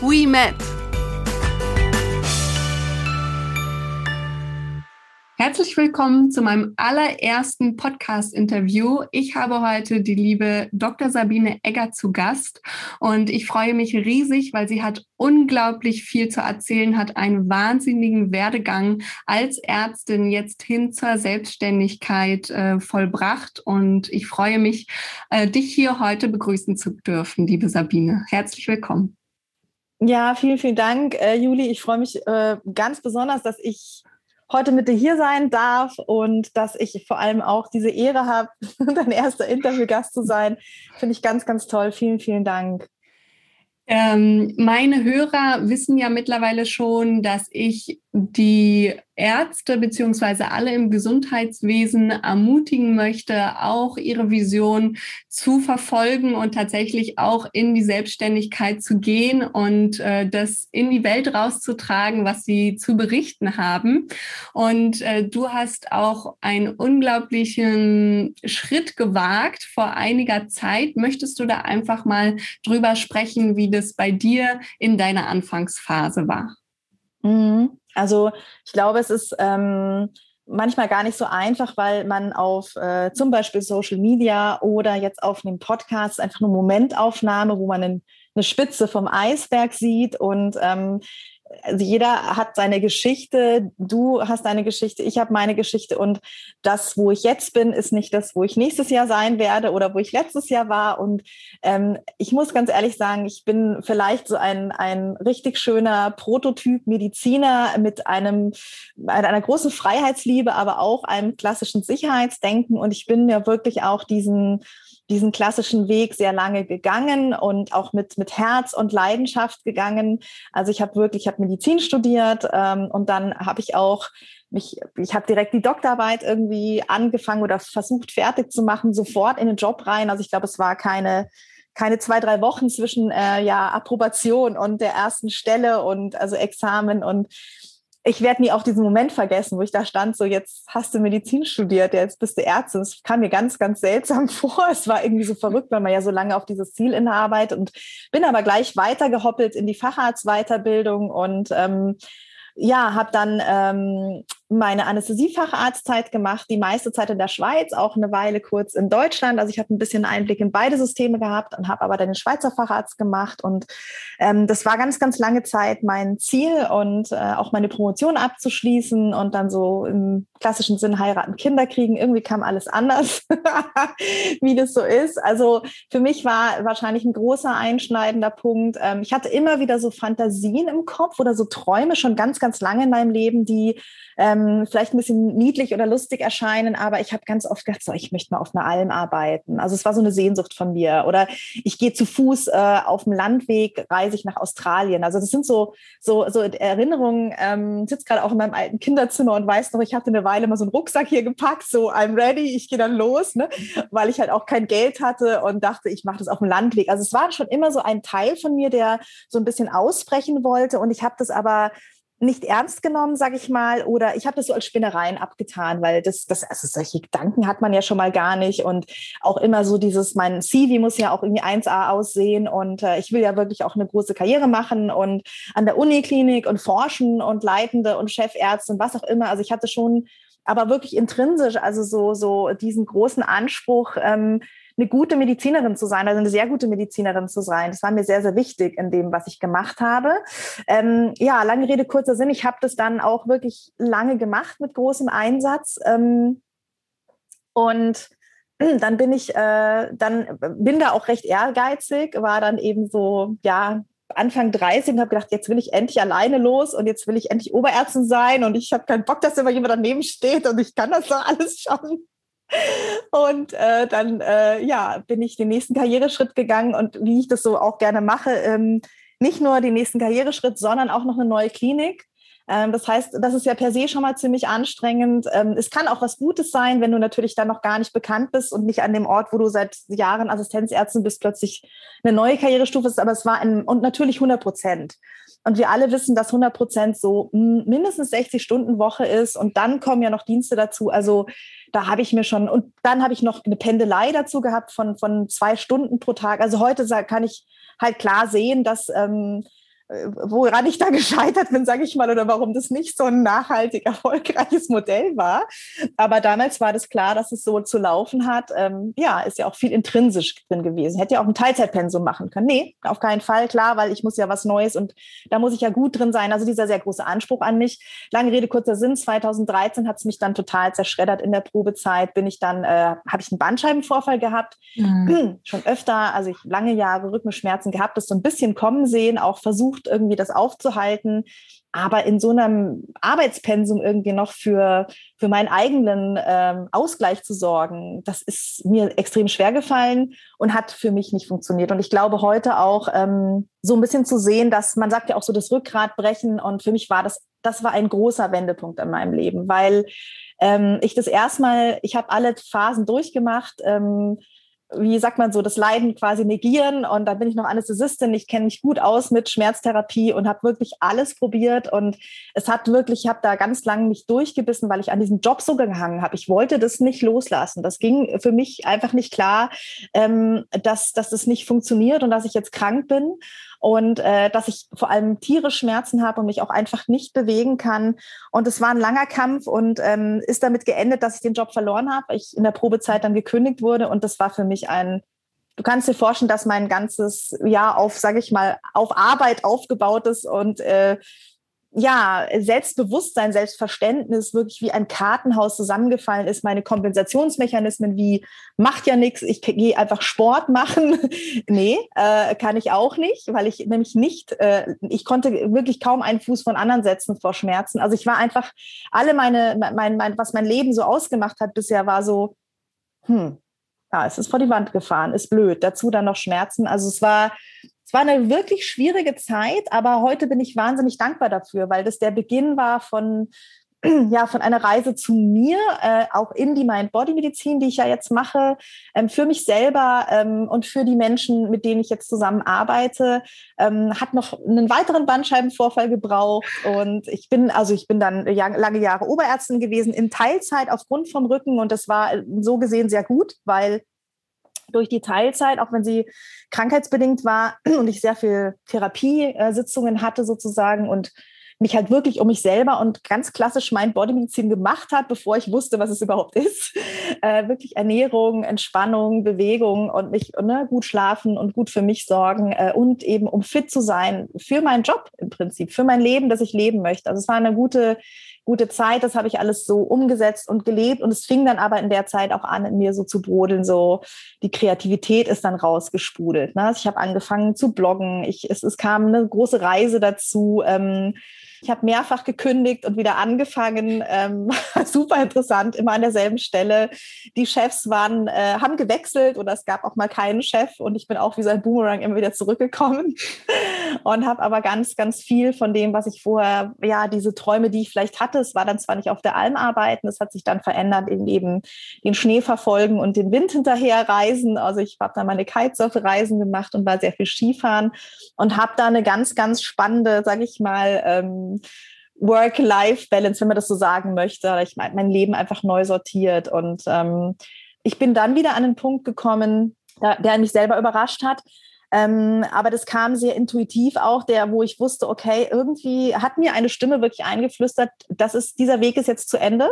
we met. Herzlich willkommen zu meinem allerersten Podcast-Interview. Ich habe heute die liebe Dr. Sabine Egger zu Gast und ich freue mich riesig, weil sie hat unglaublich viel zu erzählen, hat einen wahnsinnigen Werdegang als Ärztin jetzt hin zur Selbstständigkeit äh, vollbracht und ich freue mich, äh, dich hier heute begrüßen zu dürfen, liebe Sabine. Herzlich willkommen. Ja, vielen, vielen Dank, äh, Juli. Ich freue mich äh, ganz besonders, dass ich heute mit dir hier sein darf und dass ich vor allem auch diese Ehre habe, dein erster Interviewgast zu sein. Finde ich ganz, ganz toll. Vielen, vielen Dank. Ähm, meine Hörer wissen ja mittlerweile schon, dass ich die Ärzte beziehungsweise alle im Gesundheitswesen ermutigen möchte, auch ihre Vision zu verfolgen und tatsächlich auch in die Selbstständigkeit zu gehen und äh, das in die Welt rauszutragen, was sie zu berichten haben. Und äh, du hast auch einen unglaublichen Schritt gewagt vor einiger Zeit. Möchtest du da einfach mal drüber sprechen, wie das bei dir in deiner Anfangsphase war? Mhm. Also ich glaube, es ist ähm, manchmal gar nicht so einfach, weil man auf äh, zum Beispiel Social Media oder jetzt auf einem Podcast einfach eine Momentaufnahme, wo man einen, eine Spitze vom Eisberg sieht und ähm, also jeder hat seine Geschichte, du hast deine Geschichte, ich habe meine Geschichte und das, wo ich jetzt bin, ist nicht das, wo ich nächstes Jahr sein werde oder wo ich letztes Jahr war. Und ähm, ich muss ganz ehrlich sagen, ich bin vielleicht so ein, ein richtig schöner Prototyp Mediziner mit einem, einer großen Freiheitsliebe, aber auch einem klassischen Sicherheitsdenken. Und ich bin ja wirklich auch diesen diesen klassischen Weg sehr lange gegangen und auch mit, mit Herz und Leidenschaft gegangen. Also ich habe wirklich, ich habe Medizin studiert ähm, und dann habe ich auch mich, ich habe direkt die Doktorarbeit irgendwie angefangen oder versucht fertig zu machen, sofort in den Job rein. Also ich glaube, es war keine keine zwei, drei Wochen zwischen äh, ja, Approbation und der ersten Stelle und also Examen und ich werde nie auch diesen Moment vergessen, wo ich da stand, so jetzt hast du Medizin studiert, jetzt bist du Ärztin. Es kam mir ganz, ganz seltsam vor. Es war irgendwie so verrückt, weil man ja so lange auf dieses Ziel inarbeitet und bin aber gleich weitergehoppelt in die Facharztweiterbildung und ähm, ja, habe dann ähm, meine Anästhesiefacharztzeit gemacht, die meiste Zeit in der Schweiz, auch eine Weile kurz in Deutschland. Also ich habe ein bisschen Einblick in beide Systeme gehabt und habe aber dann den Schweizer Facharzt gemacht. Und ähm, das war ganz, ganz lange Zeit mein Ziel und äh, auch meine Promotion abzuschließen und dann so im klassischen Sinn heiraten, Kinder kriegen. Irgendwie kam alles anders, wie das so ist. Also für mich war wahrscheinlich ein großer einschneidender Punkt. Ähm, ich hatte immer wieder so Fantasien im Kopf oder so Träume schon ganz, ganz lange in meinem Leben, die ähm, vielleicht ein bisschen niedlich oder lustig erscheinen, aber ich habe ganz oft gedacht, so, ich möchte mal auf einer Alm arbeiten. Also es war so eine Sehnsucht von mir. Oder ich gehe zu Fuß äh, auf dem Landweg, reise ich nach Australien. Also das sind so, so, so Erinnerungen. Ähm, sitze gerade auch in meinem alten Kinderzimmer und weiß noch, ich hatte eine Weile mal so einen Rucksack hier gepackt, so I'm ready, ich gehe dann los, ne? weil ich halt auch kein Geld hatte und dachte, ich mache das auf dem Landweg. Also es war schon immer so ein Teil von mir, der so ein bisschen ausbrechen wollte und ich habe das aber nicht ernst genommen, sage ich mal, oder ich habe das so als Spinnereien abgetan, weil das, das, also solche Gedanken hat man ja schon mal gar nicht und auch immer so dieses, mein CV muss ja auch irgendwie 1A aussehen und äh, ich will ja wirklich auch eine große Karriere machen und an der Uniklinik und forschen und Leitende und Chefärzte und was auch immer. Also ich hatte schon, aber wirklich intrinsisch, also so, so diesen großen Anspruch, ähm, eine gute Medizinerin zu sein, also eine sehr gute Medizinerin zu sein. Das war mir sehr, sehr wichtig in dem, was ich gemacht habe. Ähm, ja, lange Rede, kurzer Sinn. Ich habe das dann auch wirklich lange gemacht mit großem Einsatz. Ähm, und dann bin ich, äh, dann bin da auch recht ehrgeizig, war dann eben so, ja, Anfang 30 und habe gedacht, jetzt will ich endlich alleine los und jetzt will ich endlich Oberärztin sein und ich habe keinen Bock, dass immer jemand daneben steht und ich kann das doch alles schon. Und äh, dann äh, ja, bin ich den nächsten Karriereschritt gegangen und wie ich das so auch gerne mache, ähm, nicht nur den nächsten Karriereschritt, sondern auch noch eine neue Klinik. Ähm, das heißt, das ist ja per se schon mal ziemlich anstrengend. Ähm, es kann auch was Gutes sein, wenn du natürlich dann noch gar nicht bekannt bist und nicht an dem Ort, wo du seit Jahren Assistenzärztin bist, plötzlich eine neue Karrierestufe ist. Aber es war ein, und natürlich 100 Prozent. Und wir alle wissen, dass 100 Prozent so mindestens 60 Stunden Woche ist. Und dann kommen ja noch Dienste dazu. Also da habe ich mir schon, und dann habe ich noch eine Pendelei dazu gehabt von, von zwei Stunden pro Tag. Also heute kann ich halt klar sehen, dass ähm, äh, woran ich da gescheitert bin, sage ich mal, oder warum das nicht so ein nachhaltig erfolgreiches Modell war. Aber damals war das klar, dass es so zu laufen hat. Ähm, ja, ist ja auch viel intrinsisch drin gewesen. Hätte ja auch ein Teilzeitpensum machen können. Nee, auf keinen Fall, klar, weil ich muss ja was Neues und da muss ich ja gut drin sein. Also dieser sehr große Anspruch an mich. Lange Rede, kurzer Sinn. 2013 hat es mich dann total zerschreddert in der Probezeit. Bin ich dann, äh, habe ich einen Bandscheibenvorfall gehabt. Mhm. Schon öfter, also ich lange Jahre Rückenschmerzen gehabt, das so ein bisschen kommen sehen, auch versucht, versucht, irgendwie das aufzuhalten. Aber in so einem Arbeitspensum irgendwie noch für, für meinen eigenen ähm, Ausgleich zu sorgen, das ist mir extrem schwer gefallen und hat für mich nicht funktioniert. Und ich glaube heute auch ähm, so ein bisschen zu sehen, dass man sagt ja auch so das Rückgrat brechen. Und für mich war das, das war ein großer Wendepunkt in meinem Leben, weil ähm, ich das erstmal, ich habe alle Phasen durchgemacht. Ähm, wie sagt man so, das Leiden quasi negieren. Und dann bin ich noch Anästhesistin. Ich kenne mich gut aus mit Schmerztherapie und habe wirklich alles probiert. Und es hat wirklich, ich habe da ganz lange mich durchgebissen, weil ich an diesem Job so gehangen habe. Ich wollte das nicht loslassen. Das ging für mich einfach nicht klar, ähm, dass, dass das nicht funktioniert und dass ich jetzt krank bin und äh, dass ich vor allem tierisch Schmerzen habe und mich auch einfach nicht bewegen kann. Und es war ein langer Kampf und ähm, ist damit geendet, dass ich den Job verloren habe, ich in der Probezeit dann gekündigt wurde und das war für mich ein Du kannst dir vorstellen, dass mein ganzes Jahr auf, sage ich mal, auf Arbeit aufgebaut ist und äh, ja, Selbstbewusstsein, Selbstverständnis wirklich wie ein Kartenhaus zusammengefallen ist. Meine Kompensationsmechanismen wie macht ja nichts, ich gehe einfach Sport machen. nee, äh, kann ich auch nicht, weil ich nämlich nicht, äh, ich konnte wirklich kaum einen Fuß von anderen setzen vor Schmerzen. Also ich war einfach, alle meine, mein, mein, was mein Leben so ausgemacht hat bisher, war so, hm, ja, es ist vor die Wand gefahren, ist blöd. Dazu dann noch Schmerzen. Also es war es war eine wirklich schwierige Zeit, aber heute bin ich wahnsinnig dankbar dafür, weil das der Beginn war von ja, von einer Reise zu mir, äh, auch in die Mind-Body-Medizin, die ich ja jetzt mache, ähm, für mich selber ähm, und für die Menschen, mit denen ich jetzt zusammen arbeite, ähm, hat noch einen weiteren Bandscheibenvorfall gebraucht und ich bin, also ich bin dann lange Jahre Oberärztin gewesen, in Teilzeit aufgrund vom Rücken und das war so gesehen sehr gut, weil durch die Teilzeit, auch wenn sie krankheitsbedingt war und ich sehr viel Therapiesitzungen hatte sozusagen und mich halt wirklich um mich selber und ganz klassisch mein Bodymedizin gemacht hat, bevor ich wusste, was es überhaupt ist. Äh, wirklich Ernährung, Entspannung, Bewegung und mich ne, gut schlafen und gut für mich sorgen äh, und eben um fit zu sein für meinen Job im Prinzip, für mein Leben, das ich leben möchte. Also es war eine gute gute Zeit, das habe ich alles so umgesetzt und gelebt und es fing dann aber in der Zeit auch an, in mir so zu brodeln, so die Kreativität ist dann rausgespudelt. Ne? Also ich habe angefangen zu bloggen, ich, es, es kam eine große Reise dazu, ähm, ich habe mehrfach gekündigt und wieder angefangen. Ähm, super interessant, immer an derselben Stelle. Die Chefs waren, äh, haben gewechselt oder es gab auch mal keinen Chef und ich bin auch wie so ein Boomerang immer wieder zurückgekommen und habe aber ganz, ganz viel von dem, was ich vorher, ja, diese Träume, die ich vielleicht hatte, es war dann zwar nicht auf der Alm arbeiten, es hat sich dann verändert in eben den Schnee verfolgen und den Wind hinterher reisen. Also ich habe dann meine Kitesurf-Reisen gemacht und war sehr viel Skifahren und habe da eine ganz, ganz spannende, sage ich mal, ähm, Work-Life-Balance, wenn man das so sagen möchte. Ich mein, mein Leben einfach neu sortiert. Und ähm, ich bin dann wieder an einen Punkt gekommen, der, der mich selber überrascht hat. Ähm, aber das kam sehr intuitiv auch, der, wo ich wusste, okay, irgendwie hat mir eine Stimme wirklich eingeflüstert, das ist, dieser Weg ist jetzt zu Ende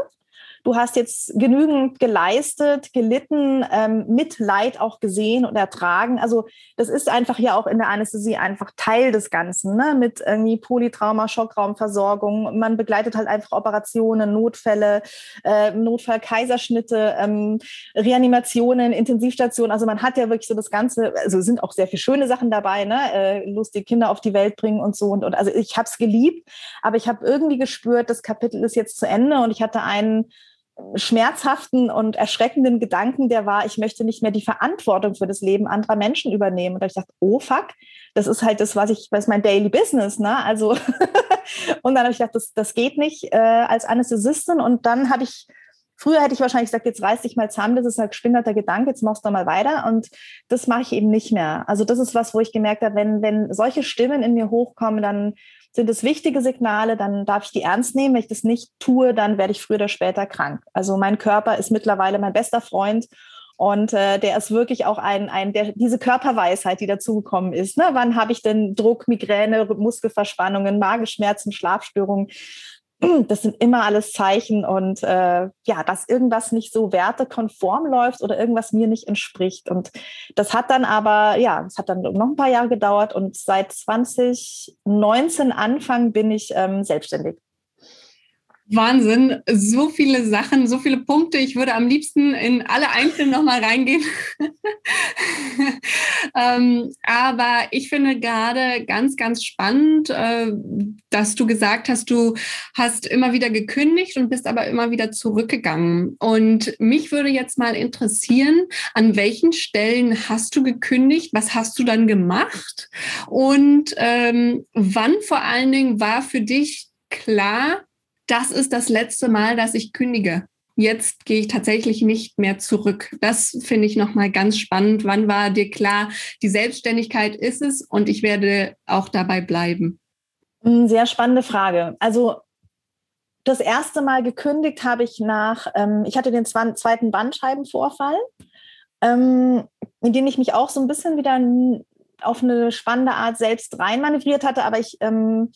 du hast jetzt genügend geleistet, gelitten, ähm, mit Leid auch gesehen und ertragen. Also das ist einfach ja auch in der Anästhesie einfach Teil des Ganzen, ne? mit irgendwie Polytrauma, Schockraumversorgung. Man begleitet halt einfach Operationen, Notfälle, äh, Notfall, Kaiserschnitte, ähm, Reanimationen, Intensivstationen. Also man hat ja wirklich so das Ganze, also sind auch sehr viele schöne Sachen dabei, ne? äh, lustige Kinder auf die Welt bringen und so. Und, und also ich habe es geliebt, aber ich habe irgendwie gespürt, das Kapitel ist jetzt zu Ende und ich hatte einen schmerzhaften und erschreckenden Gedanken, der war, ich möchte nicht mehr die Verantwortung für das Leben anderer Menschen übernehmen. Und da ich dachte, oh fuck, das ist halt das, was ich, was mein Daily Business, ne? Also und dann habe ich gedacht, das, das geht nicht äh, als Anästhesistin. Und dann habe ich Früher hätte ich wahrscheinlich gesagt, jetzt reiß dich mal zusammen, das ist ein geschwinderter Gedanke, jetzt machst du mal weiter. Und das mache ich eben nicht mehr. Also das ist was, wo ich gemerkt habe, wenn, wenn solche Stimmen in mir hochkommen, dann sind es wichtige Signale, dann darf ich die ernst nehmen. Wenn ich das nicht tue, dann werde ich früher oder später krank. Also mein Körper ist mittlerweile mein bester Freund und äh, der ist wirklich auch ein, ein der, diese Körperweisheit, die dazugekommen ist. Ne? Wann habe ich denn Druck, Migräne, Muskelverspannungen, Magenschmerzen, Schlafstörungen? das sind immer alles Zeichen und äh, ja, dass irgendwas nicht so wertekonform läuft oder irgendwas mir nicht entspricht. Und das hat dann aber, ja, es hat dann noch ein paar Jahre gedauert und seit 2019 Anfang bin ich ähm, selbstständig. Wahnsinn, so viele Sachen, so viele Punkte. Ich würde am liebsten in alle einzeln nochmal reingehen. ähm, aber ich finde gerade ganz, ganz spannend, äh, dass du gesagt hast, du hast immer wieder gekündigt und bist aber immer wieder zurückgegangen. Und mich würde jetzt mal interessieren, an welchen Stellen hast du gekündigt? Was hast du dann gemacht? Und ähm, wann vor allen Dingen war für dich klar, das ist das letzte Mal, dass ich kündige. Jetzt gehe ich tatsächlich nicht mehr zurück. Das finde ich nochmal ganz spannend. Wann war dir klar, die Selbstständigkeit ist es und ich werde auch dabei bleiben? Hm, sehr spannende Frage. Also das erste Mal gekündigt habe ich nach, ähm, ich hatte den zweiten Bandscheibenvorfall, ähm, in den ich mich auch so ein bisschen wieder auf eine spannende Art selbst reinmanövriert hatte, aber ich ähm,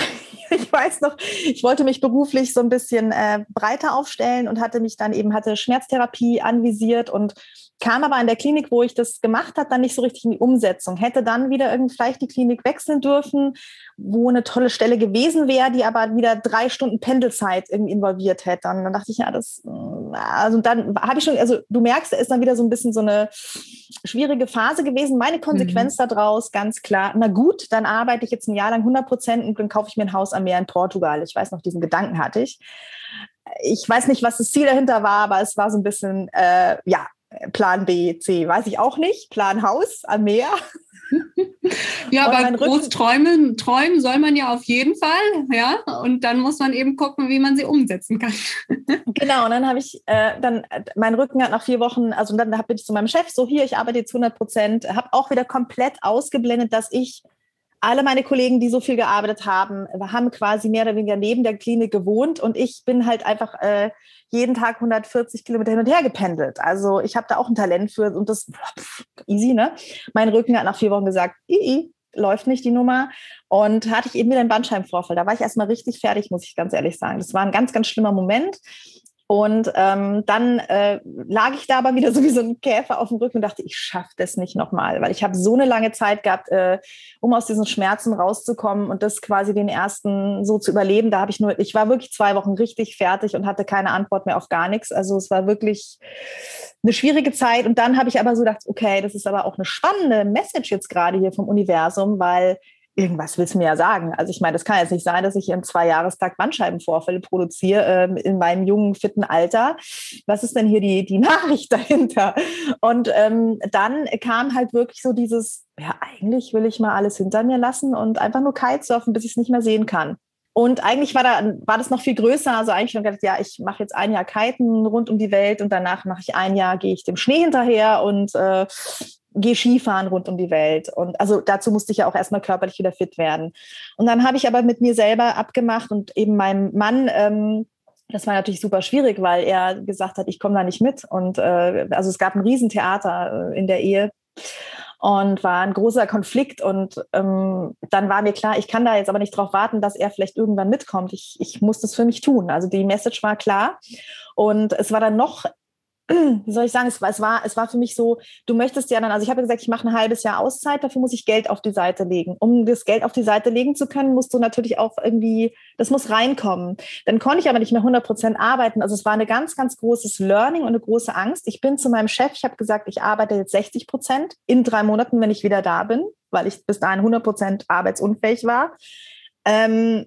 ich weiß noch, ich wollte mich beruflich so ein bisschen äh, breiter aufstellen und hatte mich dann eben, hatte Schmerztherapie anvisiert und kam aber an der Klinik, wo ich das gemacht habe, dann nicht so richtig in die Umsetzung. Hätte dann wieder irgendwie vielleicht die Klinik wechseln dürfen, wo eine tolle Stelle gewesen wäre, die aber wieder drei Stunden Pendelzeit irgendwie involviert hätte. Und dann dachte ich, ja, das, mm, also dann habe ich schon, also du merkst, da ist dann wieder so ein bisschen so eine schwierige Phase gewesen. Meine Konsequenz mhm. daraus, ganz klar, na gut, dann arbeite ich jetzt ein Jahr lang 100 Prozent und dann kaufe ich mir ein Haus am Meer in Portugal. Ich weiß noch, diesen Gedanken hatte ich ich weiß nicht, was das Ziel dahinter war, aber es war so ein bisschen, äh, ja, Plan B, C, weiß ich auch nicht. Plan Haus am Meer. Ja, aber groß träumen, träumen soll man ja auf jeden Fall, ja. Und dann muss man eben gucken, wie man sie umsetzen kann. Genau, und dann habe ich, äh, dann, mein Rücken hat nach vier Wochen, also dann bin ich zu meinem Chef, so hier, ich arbeite jetzt 100 Prozent, habe auch wieder komplett ausgeblendet, dass ich alle meine Kollegen, die so viel gearbeitet haben, haben quasi mehr oder weniger neben der Klinik gewohnt und ich bin halt einfach äh, jeden Tag 140 Kilometer hin und her gependelt. Also ich habe da auch ein Talent für und das pff, easy, ne? Mein Rücken hat nach vier Wochen gesagt, i, läuft nicht die Nummer. Und hatte ich eben wieder einen Bandscheibenvorfall. Da war ich erstmal richtig fertig, muss ich ganz ehrlich sagen. Das war ein ganz, ganz schlimmer Moment. Und ähm, dann äh, lag ich da aber wieder so wie so ein Käfer auf dem Rücken und dachte, ich schaffe das nicht nochmal, weil ich habe so eine lange Zeit gehabt, äh, um aus diesen Schmerzen rauszukommen und das quasi den ersten so zu überleben. Da habe ich nur, ich war wirklich zwei Wochen richtig fertig und hatte keine Antwort mehr auf gar nichts. Also es war wirklich eine schwierige Zeit. Und dann habe ich aber so gedacht, okay, das ist aber auch eine spannende Message jetzt gerade hier vom Universum, weil irgendwas willst du mir ja sagen. Also ich meine, das kann jetzt nicht sein, dass ich im Zweijahrestag Bandscheibenvorfälle produziere ähm, in meinem jungen, fitten Alter. Was ist denn hier die, die Nachricht dahinter? Und ähm, dann kam halt wirklich so dieses, ja, eigentlich will ich mal alles hinter mir lassen und einfach nur Kitesurfen, bis ich es nicht mehr sehen kann. Und eigentlich war, da, war das noch viel größer. Also eigentlich schon gedacht, ja, ich mache jetzt ein Jahr Kiten rund um die Welt und danach mache ich ein Jahr, gehe ich dem Schnee hinterher und äh, gehe Skifahren rund um die Welt. Und also dazu musste ich ja auch erstmal körperlich wieder fit werden. Und dann habe ich aber mit mir selber abgemacht und eben meinem Mann, ähm, das war natürlich super schwierig, weil er gesagt hat, ich komme da nicht mit. Und äh, also es gab ein Riesentheater äh, in der Ehe und war ein großer Konflikt. Und ähm, dann war mir klar, ich kann da jetzt aber nicht darauf warten, dass er vielleicht irgendwann mitkommt. Ich, ich muss das für mich tun. Also die Message war klar. Und es war dann noch wie soll ich sagen, es war, es war, es war für mich so, du möchtest ja dann, also ich habe gesagt, ich mache ein halbes Jahr Auszeit, dafür muss ich Geld auf die Seite legen. Um das Geld auf die Seite legen zu können, musst du natürlich auch irgendwie, das muss reinkommen. Dann konnte ich aber nicht mehr 100 Prozent arbeiten. Also es war eine ganz, ganz großes Learning und eine große Angst. Ich bin zu meinem Chef, ich habe gesagt, ich arbeite jetzt 60 Prozent in drei Monaten, wenn ich wieder da bin, weil ich bis dahin 100 Prozent arbeitsunfähig war. Ähm,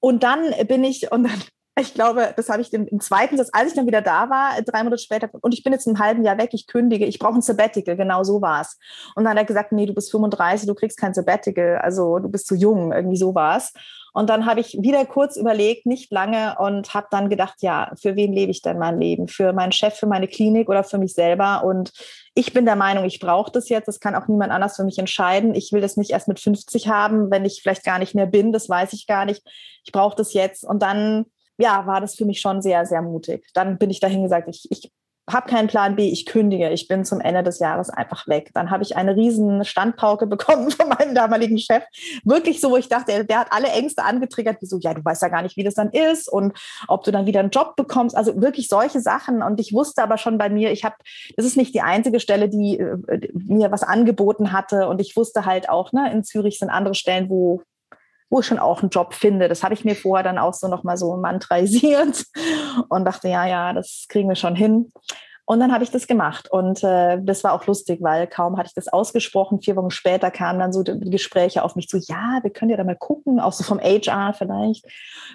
und dann bin ich, und dann ich glaube, das habe ich im, im, zweiten Satz, als ich dann wieder da war, drei Monate später, und ich bin jetzt ein halben Jahr weg, ich kündige, ich brauche ein Sabbatical, genau so war es. Und dann hat er gesagt, nee, du bist 35, du kriegst kein Sabbatical, also du bist zu jung, irgendwie so war es. Und dann habe ich wieder kurz überlegt, nicht lange, und habe dann gedacht, ja, für wen lebe ich denn mein Leben? Für meinen Chef, für meine Klinik oder für mich selber? Und ich bin der Meinung, ich brauche das jetzt. Das kann auch niemand anders für mich entscheiden. Ich will das nicht erst mit 50 haben, wenn ich vielleicht gar nicht mehr bin. Das weiß ich gar nicht. Ich brauche das jetzt. Und dann ja, war das für mich schon sehr, sehr mutig. Dann bin ich dahin gesagt, ich, ich habe keinen Plan B, ich kündige, ich bin zum Ende des Jahres einfach weg. Dann habe ich eine riesen Standpauke bekommen von meinem damaligen Chef. Wirklich so, wo ich dachte, der, hat alle Ängste angetriggert, wie so, ja, du weißt ja gar nicht, wie das dann ist und ob du dann wieder einen Job bekommst. Also wirklich solche Sachen. Und ich wusste aber schon bei mir, ich habe, das ist nicht die einzige Stelle, die äh, mir was angeboten hatte. Und ich wusste halt auch, ne, in Zürich sind andere Stellen, wo ich schon auch einen Job finde. Das habe ich mir vorher dann auch so nochmal so mantraisiert und dachte, ja, ja, das kriegen wir schon hin. Und dann habe ich das gemacht. Und äh, das war auch lustig, weil kaum hatte ich das ausgesprochen. Vier Wochen später kamen dann so die Gespräche auf mich zu, ja, wir können ja da mal gucken, auch so vom HR vielleicht.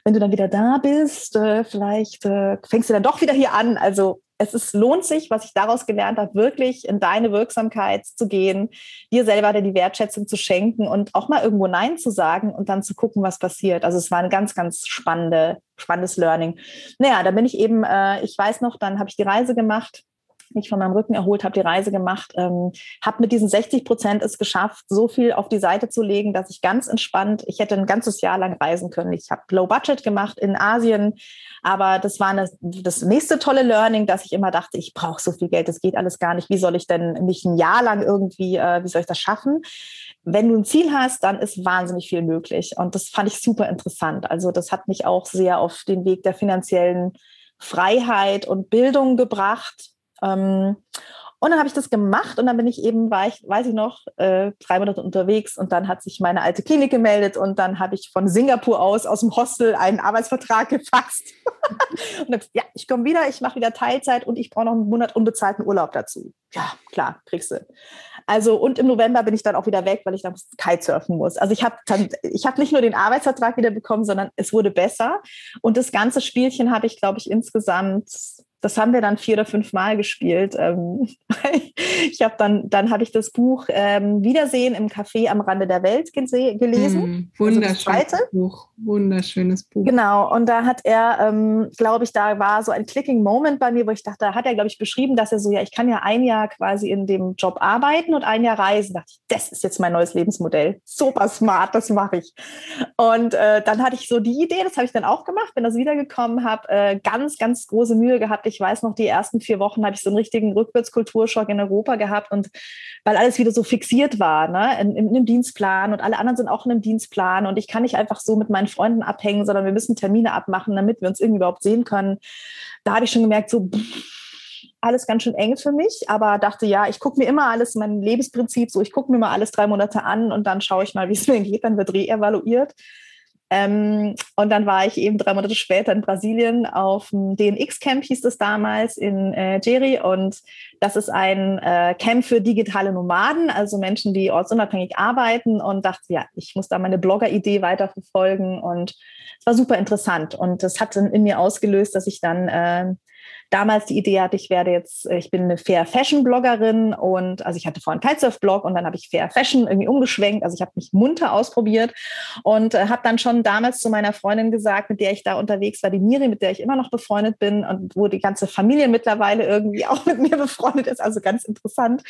Wenn du dann wieder da bist, äh, vielleicht äh, fängst du dann doch wieder hier an. Also es ist, lohnt sich, was ich daraus gelernt habe, wirklich in deine Wirksamkeit zu gehen, dir selber die Wertschätzung zu schenken und auch mal irgendwo Nein zu sagen und dann zu gucken, was passiert. Also es war ein ganz, ganz spannende, spannendes Learning. Naja, da bin ich eben, äh, ich weiß noch, dann habe ich die Reise gemacht mich von meinem Rücken erholt, habe die Reise gemacht, ähm, habe mit diesen 60 Prozent es geschafft, so viel auf die Seite zu legen, dass ich ganz entspannt, ich hätte ein ganzes Jahr lang reisen können. Ich habe Low Budget gemacht in Asien, aber das war eine, das nächste tolle Learning, dass ich immer dachte, ich brauche so viel Geld, das geht alles gar nicht. Wie soll ich denn mich ein Jahr lang irgendwie, äh, wie soll ich das schaffen? Wenn du ein Ziel hast, dann ist wahnsinnig viel möglich. Und das fand ich super interessant. Also das hat mich auch sehr auf den Weg der finanziellen Freiheit und Bildung gebracht ähm, und dann habe ich das gemacht und dann bin ich eben, war ich, weiß ich noch, äh, drei Monate unterwegs und dann hat sich meine alte Klinik gemeldet und dann habe ich von Singapur aus, aus dem Hostel, einen Arbeitsvertrag gefasst. und dann, ja, ich komme wieder, ich mache wieder Teilzeit und ich brauche noch einen Monat unbezahlten Urlaub dazu. Ja, klar, kriegst du. Also und im November bin ich dann auch wieder weg, weil ich dann Kitesurfen muss. Also ich habe habe nicht nur den Arbeitsvertrag wieder bekommen, sondern es wurde besser. Und das ganze Spielchen habe ich, glaube ich, insgesamt das haben wir dann vier oder fünf Mal gespielt. Ähm, ich habe dann, dann habe ich das Buch ähm, Wiedersehen im Café am Rande der Welt gelesen. Mm, wunderschönes also Buch. Wunderschönes Buch. Genau. Und da hat er, ähm, glaube ich, da war so ein clicking Moment bei mir, wo ich dachte, da hat er, glaube ich, beschrieben, dass er so, ja, ich kann ja ein Jahr quasi in dem Job arbeiten und ein Jahr reisen. Da dachte ich, das ist jetzt mein neues Lebensmodell. Super smart, das mache ich. Und äh, dann hatte ich so die Idee, das habe ich dann auch gemacht, bin das wiedergekommen, habe äh, ganz, ganz große Mühe gehabt ich weiß noch, die ersten vier Wochen habe ich so einen richtigen Rückwärtskulturschock in Europa gehabt und weil alles wieder so fixiert war, ne, in, in, einem Dienstplan und alle anderen sind auch in einem Dienstplan und ich kann nicht einfach so mit meinen Freunden abhängen, sondern wir müssen Termine abmachen, damit wir uns irgendwie überhaupt sehen können. Da habe ich schon gemerkt, so, alles ganz schön eng für mich, aber dachte, ja, ich gucke mir immer alles, mein Lebensprinzip, so ich gucke mir mal alles drei Monate an und dann schaue ich mal, wie es mir geht, dann wird reevaluiert. Ähm, und dann war ich eben drei Monate später in Brasilien auf dem DNX-Camp, hieß es damals, in äh, Jeri. Und das ist ein äh, Camp für digitale Nomaden, also Menschen, die ortsunabhängig arbeiten. Und dachte, ja, ich muss da meine Blogger-Idee weiterverfolgen. Und es war super interessant. Und das hat dann in mir ausgelöst, dass ich dann äh, damals die Idee hatte, ich werde jetzt, äh, ich bin eine Fair Fashion Bloggerin und also ich hatte vorhin Kitesurf Blog und dann habe ich Fair Fashion irgendwie umgeschwenkt. Also ich habe mich munter ausprobiert und äh, habe dann schon damals zu meiner Freundin gesagt, mit der ich da unterwegs war, die Miri, mit der ich immer noch befreundet bin und wo die ganze Familie mittlerweile irgendwie auch mit mir befreundet ist, also ganz interessant.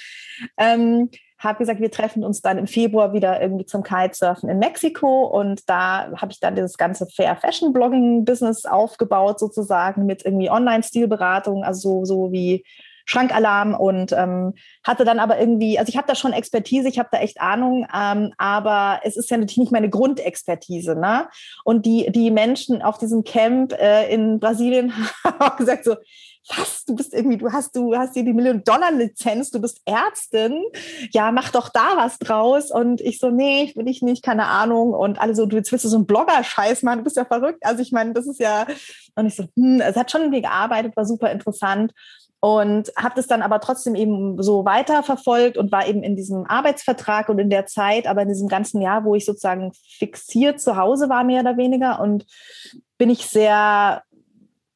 Ähm, habe gesagt, wir treffen uns dann im Februar wieder irgendwie zum Kitesurfen in Mexiko und da habe ich dann dieses ganze Fair Fashion Blogging Business aufgebaut sozusagen mit irgendwie Online-Stilberatung, also so, so wie Schrankalarm und ähm, hatte dann aber irgendwie, also ich habe da schon Expertise, ich habe da echt Ahnung, ähm, aber es ist ja natürlich nicht meine Grundexpertise. Ne? Und die, die Menschen auf diesem Camp äh, in Brasilien haben auch gesagt so, was, du bist irgendwie, du hast, du hast hier die Million-Dollar-Lizenz, du bist Ärztin, ja, mach doch da was draus. Und ich so, nee, will ich nicht, keine Ahnung. Und alle so, du jetzt willst du so einen Blogger-Scheiß machen, du bist ja verrückt. Also ich meine, das ist ja, und ich so, hm, es hat schon irgendwie gearbeitet, war super interessant und habe das dann aber trotzdem eben so weiter verfolgt und war eben in diesem Arbeitsvertrag und in der Zeit, aber in diesem ganzen Jahr, wo ich sozusagen fixiert zu Hause war, mehr oder weniger und bin ich sehr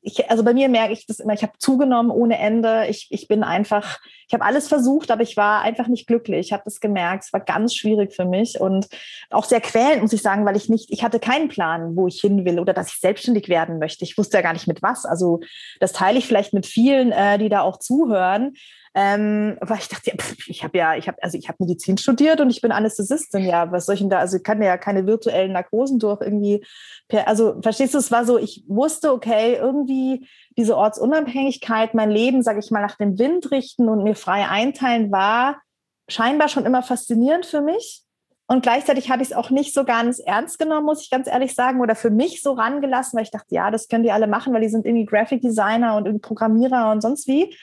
ich, also bei mir merke ich das immer, ich habe zugenommen ohne Ende. Ich, ich bin einfach, ich habe alles versucht, aber ich war einfach nicht glücklich. Ich habe das gemerkt. Es war ganz schwierig für mich und auch sehr quälend, muss ich sagen, weil ich nicht, ich hatte keinen Plan, wo ich hin will oder dass ich selbstständig werden möchte. Ich wusste ja gar nicht mit was. Also das teile ich vielleicht mit vielen, äh, die da auch zuhören. Ähm, weil ich dachte, ja, pff, ich habe ja, ich habe, also ich habe Medizin studiert und ich bin Anästhesistin, ja, was soll ich denn da, also ich kann ja keine virtuellen Narkosen durch irgendwie, per, also verstehst du, es war so, ich wusste, okay, irgendwie diese Ortsunabhängigkeit, mein Leben, sage ich mal, nach dem Wind richten und mir frei einteilen, war scheinbar schon immer faszinierend für mich. Und gleichzeitig habe ich es auch nicht so ganz ernst genommen, muss ich ganz ehrlich sagen, oder für mich so rangelassen, weil ich dachte, ja, das können die alle machen, weil die sind irgendwie Graphic Designer und Programmierer und sonst wie.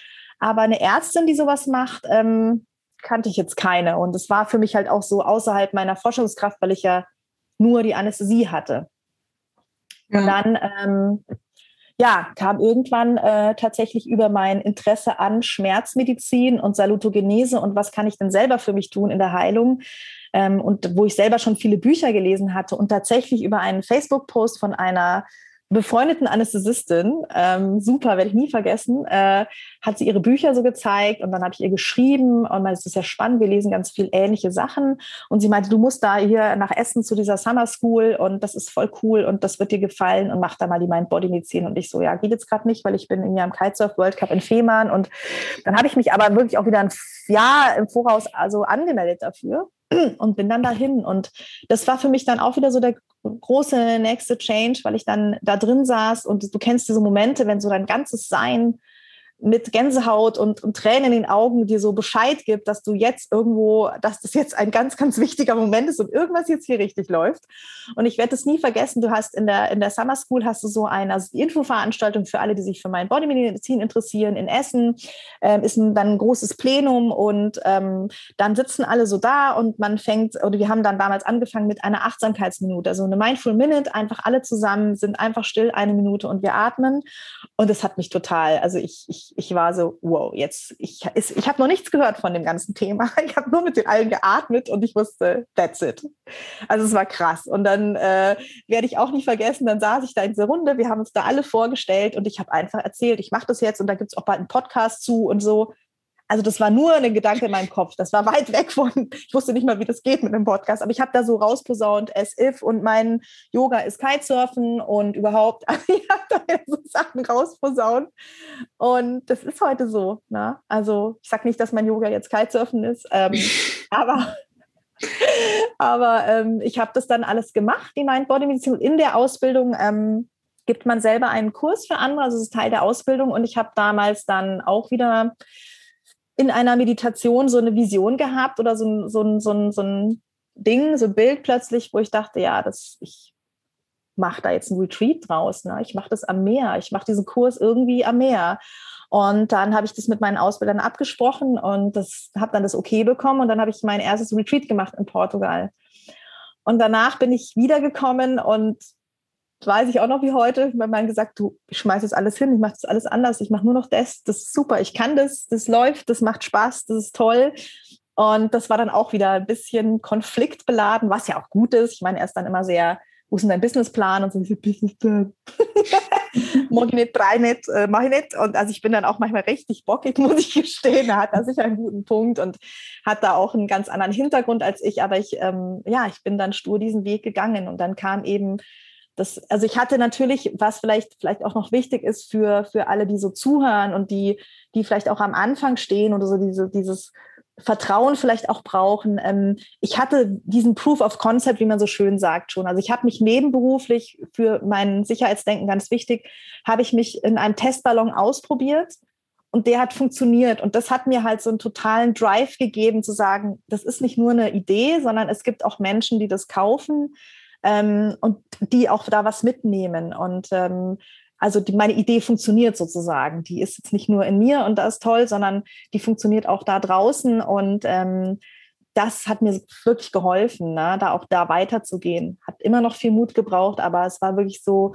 Aber eine Ärztin, die sowas macht, ähm, kannte ich jetzt keine. Und es war für mich halt auch so außerhalb meiner Forschungskraft, weil ich ja nur die Anästhesie hatte. Ja. Und dann ähm, ja, kam irgendwann äh, tatsächlich über mein Interesse an Schmerzmedizin und Salutogenese und was kann ich denn selber für mich tun in der Heilung. Ähm, und wo ich selber schon viele Bücher gelesen hatte und tatsächlich über einen Facebook-Post von einer befreundeten Anästhesistin, ähm, super, werde ich nie vergessen, äh, hat sie ihre Bücher so gezeigt und dann habe ich ihr geschrieben und meinte, es ist ja spannend, wir lesen ganz viel ähnliche Sachen. Und sie meinte, du musst da hier nach Essen zu dieser Summer School und das ist voll cool und das wird dir gefallen und mach da mal die Mind-Body-Medizin. Und ich so, ja, geht jetzt gerade nicht, weil ich bin in am Kitesurf World Cup in Fehmarn. Und dann habe ich mich aber wirklich auch wieder ein Jahr im Voraus also angemeldet dafür und bin dann dahin. Und das war für mich dann auch wieder so der große nächste Change, weil ich dann da drin saß und du kennst diese Momente, wenn so dein ganzes Sein mit Gänsehaut und, und Tränen in den Augen dir so Bescheid gibt, dass du jetzt irgendwo, dass das jetzt ein ganz, ganz wichtiger Moment ist und irgendwas jetzt hier richtig läuft. Und ich werde es nie vergessen, du hast in der, in der Summer School hast du so eine also Infoveranstaltung für alle, die sich für mein Bodymedizin interessieren in Essen, ähm, ist ein, dann ein großes Plenum und ähm, dann sitzen alle so da und man fängt, oder wir haben dann damals angefangen mit einer Achtsamkeitsminute, also eine Mindful Minute, einfach alle zusammen sind einfach still eine Minute und wir atmen. Und es hat mich total, also ich, ich ich, war so, wow, jetzt, ich, ich habe noch nichts gehört von dem ganzen Thema. Ich habe nur mit den allen geatmet und ich wusste, that's it. Also es war krass. Und dann äh, werde ich auch nicht vergessen, dann saß ich da in dieser Runde, wir haben uns da alle vorgestellt und ich habe einfach erzählt, ich mache das jetzt und da gibt es auch bald einen Podcast zu und so. Also das war nur ein Gedanke in meinem Kopf. Das war weit weg von, ich wusste nicht mal, wie das geht mit einem Podcast, aber ich habe da so rausposaunt, as if und mein Yoga ist Kitesurfen und überhaupt, ich habe da so Sachen rausposaunt. Und das ist heute so. Ne? Also ich sage nicht, dass mein Yoga jetzt Kitesurfen ist, ähm, aber aber ähm, ich habe das dann alles gemacht, die Mind Body Medizin. In der Ausbildung ähm, gibt man selber einen Kurs für andere, also es ist Teil der Ausbildung. Und ich habe damals dann auch wieder in einer Meditation so eine Vision gehabt oder so ein, so ein, so ein, so ein Ding, so ein Bild plötzlich, wo ich dachte, ja, das, ich mache da jetzt ein Retreat draus. Ne? Ich mache das am Meer. Ich mache diesen Kurs irgendwie am Meer. Und dann habe ich das mit meinen Ausbildern abgesprochen und das habe dann das Okay bekommen. Und dann habe ich mein erstes Retreat gemacht in Portugal. Und danach bin ich wiedergekommen und weiß ich auch noch wie heute, mein Mann gesagt, du, ich schmeiße das alles hin, ich mache das alles anders, ich mache nur noch das, das ist super, ich kann das, das läuft, das macht Spaß, das ist toll. Und das war dann auch wieder ein bisschen konfliktbeladen, was ja auch gut ist. Ich meine, er ist dann immer sehr, wo ist denn dein Businessplan? Und so, Businessplan. Mag ich nicht, drei nicht, äh, mache ich nicht. Und also ich bin dann auch manchmal richtig bockig, muss ich gestehen. Er hat da sicher einen guten Punkt und hat da auch einen ganz anderen Hintergrund als ich. Aber ich, ähm, ja, ich bin dann stur diesen Weg gegangen. Und dann kam eben das, also ich hatte natürlich, was vielleicht, vielleicht auch noch wichtig ist für, für alle, die so zuhören und die, die vielleicht auch am Anfang stehen oder so diese, dieses Vertrauen vielleicht auch brauchen. Ähm, ich hatte diesen Proof of Concept, wie man so schön sagt, schon. Also ich habe mich nebenberuflich für mein Sicherheitsdenken ganz wichtig, habe ich mich in einem Testballon ausprobiert und der hat funktioniert. Und das hat mir halt so einen totalen Drive gegeben, zu sagen, das ist nicht nur eine Idee, sondern es gibt auch Menschen, die das kaufen ähm, und die auch da was mitnehmen. Und ähm, also die, meine Idee funktioniert sozusagen. Die ist jetzt nicht nur in mir und das ist toll, sondern die funktioniert auch da draußen. Und ähm, das hat mir wirklich geholfen, ne? da auch da weiterzugehen. Hat immer noch viel Mut gebraucht, aber es war wirklich so,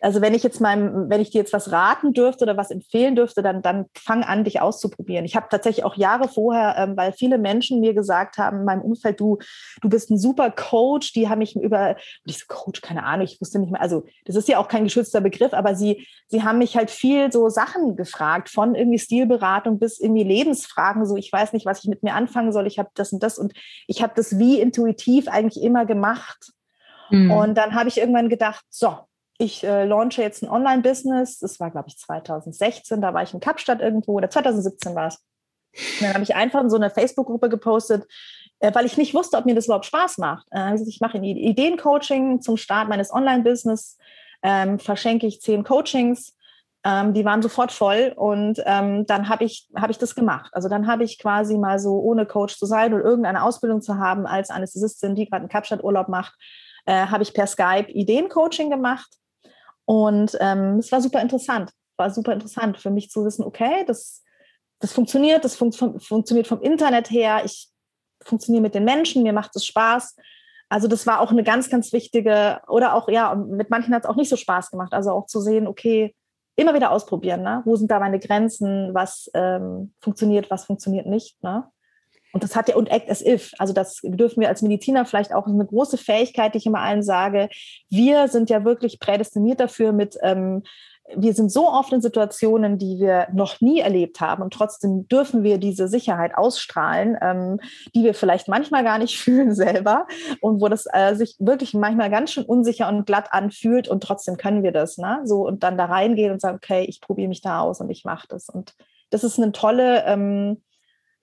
also wenn ich jetzt meinem, wenn ich dir jetzt was raten dürfte oder was empfehlen dürfte, dann, dann fang an, dich auszuprobieren. Ich habe tatsächlich auch Jahre vorher, ähm, weil viele Menschen mir gesagt haben in meinem Umfeld, du, du bist ein super Coach, die haben mich über, ich so, Coach, keine Ahnung, ich wusste nicht mehr, also das ist ja auch kein geschützter Begriff, aber sie, sie haben mich halt viel so Sachen gefragt, von irgendwie Stilberatung bis irgendwie Lebensfragen, so ich weiß nicht, was ich mit mir anfangen soll, ich habe das und das und ich habe das wie intuitiv eigentlich immer gemacht. Mhm. Und dann habe ich irgendwann gedacht, so, ich äh, launche jetzt ein Online-Business. Das war, glaube ich, 2016. Da war ich in Kapstadt irgendwo oder 2017 war es. dann habe ich einfach in so eine Facebook-Gruppe gepostet, äh, weil ich nicht wusste, ob mir das überhaupt Spaß macht. Äh, ich mache Ideencoaching zum Start meines Online-Business, ähm, verschenke ich zehn Coachings. Ähm, die waren sofort voll und ähm, dann habe ich, hab ich das gemacht. Also dann habe ich quasi mal so, ohne Coach zu sein oder irgendeine Ausbildung zu haben, als Anästhesistin, die gerade einen Kapstadt-Urlaub macht, äh, habe ich per Skype Ideencoaching gemacht und ähm, es war super interessant. War super interessant für mich zu wissen, okay, das, das funktioniert, das fun funktioniert vom Internet her, ich funktioniere mit den Menschen, mir macht es Spaß. Also das war auch eine ganz, ganz wichtige, oder auch, ja, mit manchen hat es auch nicht so Spaß gemacht. Also auch zu sehen, okay, immer wieder ausprobieren, ne? wo sind da meine Grenzen, was ähm, funktioniert, was funktioniert nicht. Ne? Und das hat ja, und act as if. Also das dürfen wir als Mediziner vielleicht auch eine große Fähigkeit, die ich immer allen sage. Wir sind ja wirklich prädestiniert dafür mit, ähm, wir sind so oft in Situationen, die wir noch nie erlebt haben und trotzdem dürfen wir diese Sicherheit ausstrahlen, ähm, die wir vielleicht manchmal gar nicht fühlen selber und wo das äh, sich wirklich manchmal ganz schön unsicher und glatt anfühlt und trotzdem können wir das, ne? So und dann da reingehen und sagen, okay, ich probiere mich da aus und ich mache das und das ist eine tolle ähm,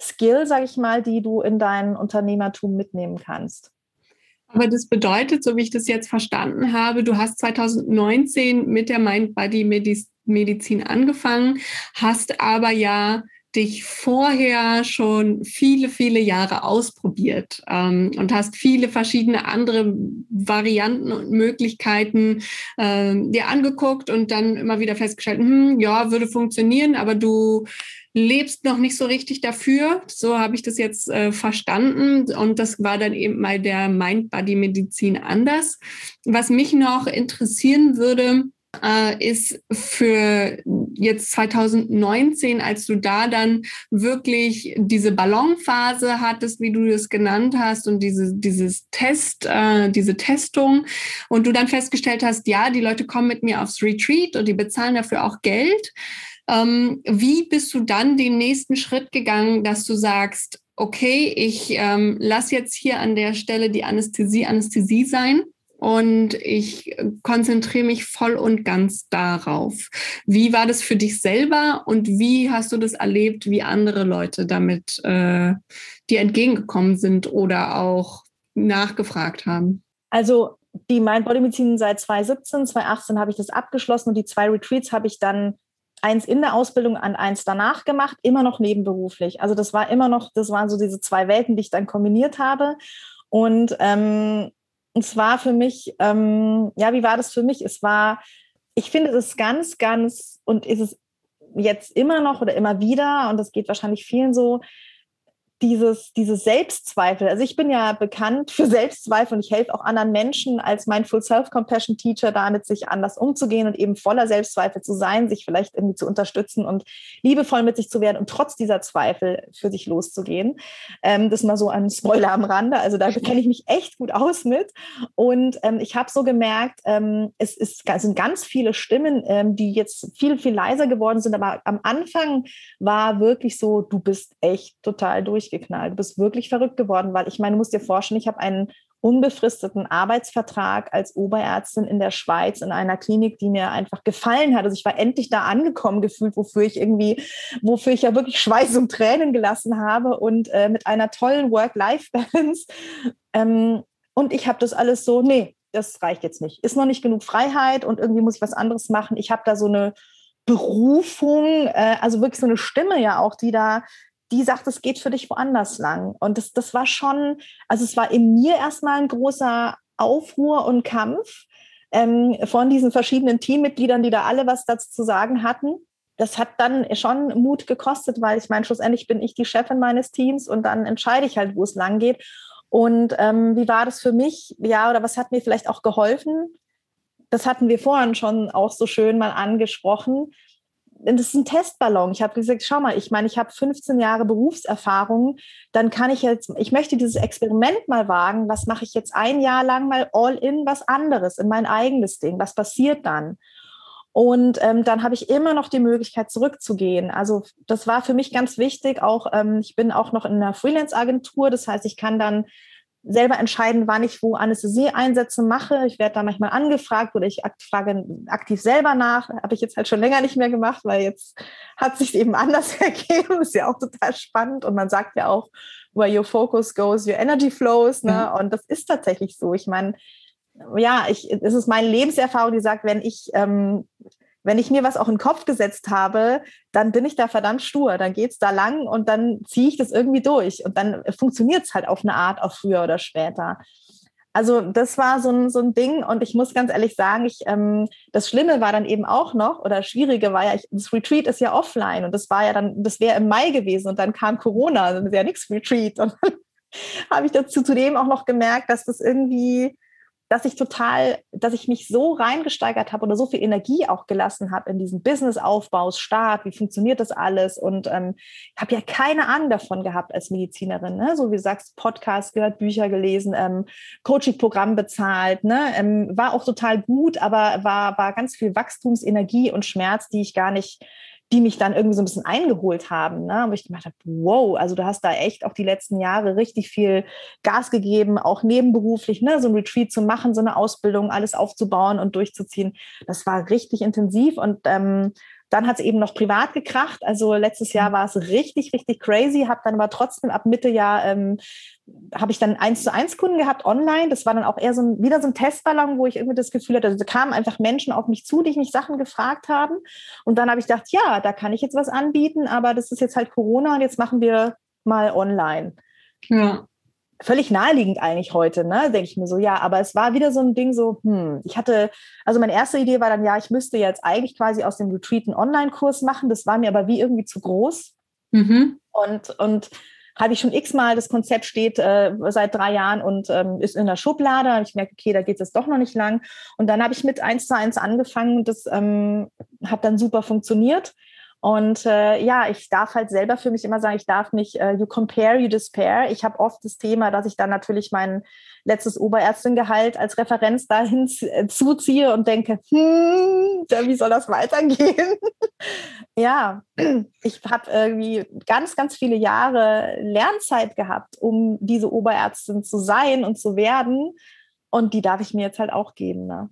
Skill, sage ich mal, die du in dein Unternehmertum mitnehmen kannst. Aber das bedeutet, so wie ich das jetzt verstanden habe, du hast 2019 mit der Mind-Body-Medizin angefangen, hast aber ja dich vorher schon viele, viele Jahre ausprobiert ähm, und hast viele verschiedene andere Varianten und Möglichkeiten äh, dir angeguckt und dann immer wieder festgestellt, hm, ja, würde funktionieren, aber du lebst noch nicht so richtig dafür. So habe ich das jetzt äh, verstanden. Und das war dann eben mal der Mind-Body-Medizin anders. Was mich noch interessieren würde, äh, ist für jetzt 2019, als du da dann wirklich diese Ballonphase hattest, wie du das genannt hast, und diese, dieses Test, äh, diese Testung, und du dann festgestellt hast, ja, die Leute kommen mit mir aufs Retreat und die bezahlen dafür auch Geld. Ähm, wie bist du dann den nächsten Schritt gegangen, dass du sagst, okay, ich ähm, lasse jetzt hier an der Stelle die Anästhesie Anästhesie sein und ich konzentriere mich voll und ganz darauf. Wie war das für dich selber und wie hast du das erlebt, wie andere Leute damit äh, dir entgegengekommen sind oder auch nachgefragt haben? Also die Mind Body Medizin seit 2017, 2018 habe ich das abgeschlossen und die zwei Retreats habe ich dann eins in der Ausbildung an eins danach gemacht, immer noch nebenberuflich. Also das war immer noch, das waren so diese zwei Welten, die ich dann kombiniert habe. Und ähm, es war für mich, ähm, ja, wie war das für mich? Es war, ich finde es ganz, ganz und ist es jetzt immer noch oder immer wieder, und das geht wahrscheinlich vielen so, dieses, dieses Selbstzweifel. Also ich bin ja bekannt für Selbstzweifel und ich helfe auch anderen Menschen als mein Full Self-Compassion Teacher damit, sich anders umzugehen und eben voller Selbstzweifel zu sein, sich vielleicht irgendwie zu unterstützen und liebevoll mit sich zu werden und trotz dieser Zweifel für sich loszugehen. Ähm, das mal so ein Spoiler am Rande. Also da kenne ich mich echt gut aus mit. Und ähm, ich habe so gemerkt, ähm, es, ist, es sind ganz viele Stimmen, ähm, die jetzt viel, viel leiser geworden sind. Aber am Anfang war wirklich so, du bist echt total durch durchgeknallt. Du bist wirklich verrückt geworden, weil ich meine, du musst dir vorstellen, ich habe einen unbefristeten Arbeitsvertrag als Oberärztin in der Schweiz in einer Klinik, die mir einfach gefallen hat. Also ich war endlich da angekommen gefühlt, wofür ich irgendwie, wofür ich ja wirklich Schweiß und Tränen gelassen habe und äh, mit einer tollen Work-Life-Balance. Ähm, und ich habe das alles so, nee, das reicht jetzt nicht. Ist noch nicht genug Freiheit und irgendwie muss ich was anderes machen. Ich habe da so eine Berufung, äh, also wirklich so eine Stimme ja auch, die da die sagt, es geht für dich woanders lang. Und das, das war schon, also es war in mir erstmal ein großer Aufruhr und Kampf ähm, von diesen verschiedenen Teammitgliedern, die da alle was dazu zu sagen hatten. Das hat dann schon Mut gekostet, weil ich meine, schlussendlich bin ich die Chefin meines Teams und dann entscheide ich halt, wo es lang geht. Und ähm, wie war das für mich? Ja, oder was hat mir vielleicht auch geholfen? das hatten wir vorhin schon auch so schön mal angesprochen, das ist ein Testballon. Ich habe gesagt, schau mal, ich meine, ich habe 15 Jahre Berufserfahrung, dann kann ich jetzt, ich möchte dieses Experiment mal wagen, was mache ich jetzt ein Jahr lang mal all in was anderes, in mein eigenes Ding, was passiert dann? Und ähm, dann habe ich immer noch die Möglichkeit, zurückzugehen. Also das war für mich ganz wichtig. Auch ähm, ich bin auch noch in einer Freelance-Agentur. Das heißt, ich kann dann selber entscheiden, wann ich wo Anästhesie-Einsätze mache. Ich werde da manchmal angefragt oder ich frage aktiv selber nach. Habe ich jetzt halt schon länger nicht mehr gemacht, weil jetzt hat sich eben anders ergeben. Ist ja auch total spannend. Und man sagt ja auch, where your focus goes, your energy flows. Ne? Mhm. Und das ist tatsächlich so. Ich meine, ja, ich, es ist meine Lebenserfahrung, die sagt, wenn ich ähm, wenn ich mir was auch in den Kopf gesetzt habe, dann bin ich da verdammt stur. Dann geht es da lang und dann ziehe ich das irgendwie durch. Und dann funktioniert es halt auf eine Art auch früher oder später. Also das war so ein, so ein Ding und ich muss ganz ehrlich sagen, ich, ähm, das Schlimme war dann eben auch noch, oder Schwierige war ja, ich, das Retreat ist ja offline und das war ja dann, das wäre im Mai gewesen und dann kam Corona, dann ist ja nichts Retreat. Und dann habe ich dazu zudem auch noch gemerkt, dass das irgendwie dass ich total, dass ich mich so reingesteigert habe oder so viel Energie auch gelassen habe in diesen Businessaufbau, Start, wie funktioniert das alles und ähm, habe ja keine Ahnung davon gehabt als Medizinerin, ne? so wie du sagst, Podcast gehört, Bücher gelesen, ähm, Coaching-Programm bezahlt, ne? Ähm, war auch total gut, aber war, war ganz viel Wachstumsenergie und Schmerz, die ich gar nicht die mich dann irgendwie so ein bisschen eingeholt haben, ne? wo ich gedacht habe, wow, also du hast da echt auch die letzten Jahre richtig viel Gas gegeben, auch nebenberuflich, ne? so ein Retreat zu machen, so eine Ausbildung, alles aufzubauen und durchzuziehen. Das war richtig intensiv und ähm, dann hat es eben noch privat gekracht. Also letztes Jahr mhm. war es richtig, richtig crazy. Habe dann aber trotzdem ab Mitte Jahr ähm, habe ich dann eins zu eins Kunden gehabt online. Das war dann auch eher so ein, wieder so ein Testballon, wo ich irgendwie das Gefühl hatte, also da kamen einfach Menschen auf mich zu, die mich Sachen gefragt haben. Und dann habe ich gedacht, ja, da kann ich jetzt was anbieten, aber das ist jetzt halt Corona und jetzt machen wir mal online. Ja völlig naheliegend eigentlich heute, ne? Denke ich mir so, ja, aber es war wieder so ein Ding, so, hm, ich hatte, also meine erste Idee war dann, ja, ich müsste jetzt eigentlich quasi aus dem Retreat einen Online-Kurs machen. Das war mir aber wie irgendwie zu groß. Mhm. Und, und habe ich schon x-mal, das Konzept steht äh, seit drei Jahren und ähm, ist in der Schublade. Ich merke, okay, da geht es doch noch nicht lang. Und dann habe ich mit eins zu eins angefangen und das ähm, hat dann super funktioniert. Und äh, ja, ich darf halt selber für mich immer sagen, ich darf nicht, äh, you compare, you despair. Ich habe oft das Thema, dass ich dann natürlich mein letztes Oberärztingehalt als Referenz dahin äh, zuziehe und denke, hm, wie soll das weitergehen? ja, ich habe irgendwie ganz, ganz viele Jahre Lernzeit gehabt, um diese Oberärztin zu sein und zu werden. Und die darf ich mir jetzt halt auch geben. Ne?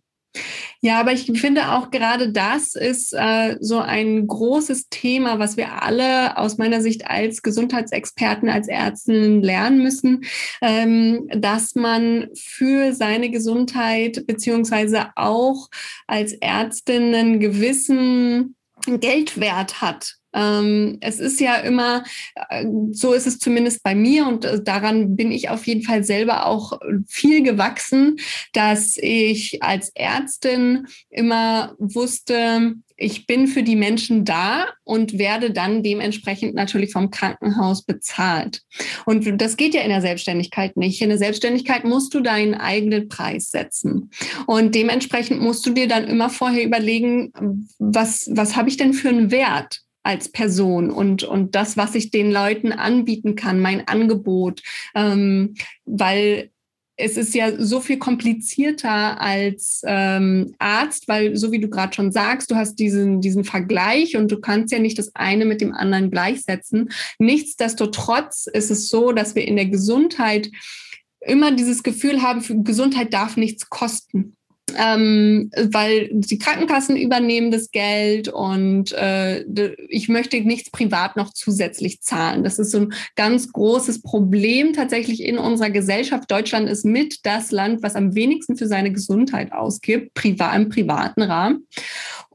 Ja, aber ich finde auch gerade das ist äh, so ein großes Thema, was wir alle aus meiner Sicht als Gesundheitsexperten, als Ärzten lernen müssen, ähm, dass man für seine Gesundheit beziehungsweise auch als Ärztin einen gewissen Geldwert hat. Ähm, es ist ja immer, äh, so ist es zumindest bei mir und äh, daran bin ich auf jeden Fall selber auch viel gewachsen, dass ich als Ärztin immer wusste, ich bin für die Menschen da und werde dann dementsprechend natürlich vom Krankenhaus bezahlt. Und das geht ja in der Selbstständigkeit nicht. In der Selbstständigkeit musst du deinen eigenen Preis setzen. Und dementsprechend musst du dir dann immer vorher überlegen, was, was habe ich denn für einen Wert? Als Person und, und das, was ich den Leuten anbieten kann, mein Angebot, ähm, weil es ist ja so viel komplizierter als ähm, Arzt, weil so wie du gerade schon sagst, du hast diesen, diesen Vergleich und du kannst ja nicht das eine mit dem anderen gleichsetzen. Nichtsdestotrotz ist es so, dass wir in der Gesundheit immer dieses Gefühl haben, Gesundheit darf nichts kosten ähm, weil die Krankenkassen übernehmen das Geld und äh, ich möchte nichts privat noch zusätzlich zahlen. Das ist so ein ganz großes Problem tatsächlich in unserer Gesellschaft. Deutschland ist mit das Land, was am wenigsten für seine Gesundheit ausgibt, privat, im privaten Rahmen.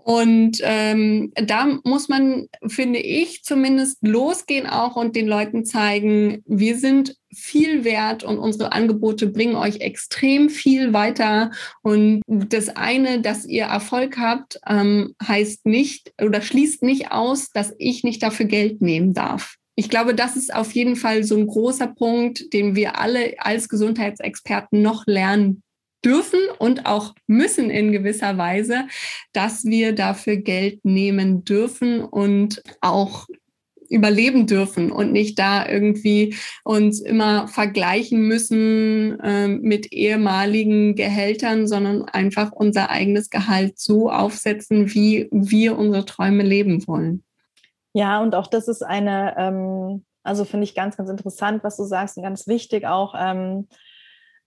Und ähm, da muss man, finde ich, zumindest losgehen auch und den Leuten zeigen, wir sind viel wert und unsere Angebote bringen euch extrem viel weiter. Und das eine, dass ihr Erfolg habt, ähm, heißt nicht oder schließt nicht aus, dass ich nicht dafür Geld nehmen darf. Ich glaube, das ist auf jeden Fall so ein großer Punkt, den wir alle als Gesundheitsexperten noch lernen dürfen und auch müssen in gewisser Weise, dass wir dafür Geld nehmen dürfen und auch überleben dürfen und nicht da irgendwie uns immer vergleichen müssen äh, mit ehemaligen Gehältern, sondern einfach unser eigenes Gehalt so aufsetzen, wie wir unsere Träume leben wollen. Ja, und auch das ist eine, ähm, also finde ich ganz, ganz interessant, was du sagst und ganz wichtig auch. Ähm,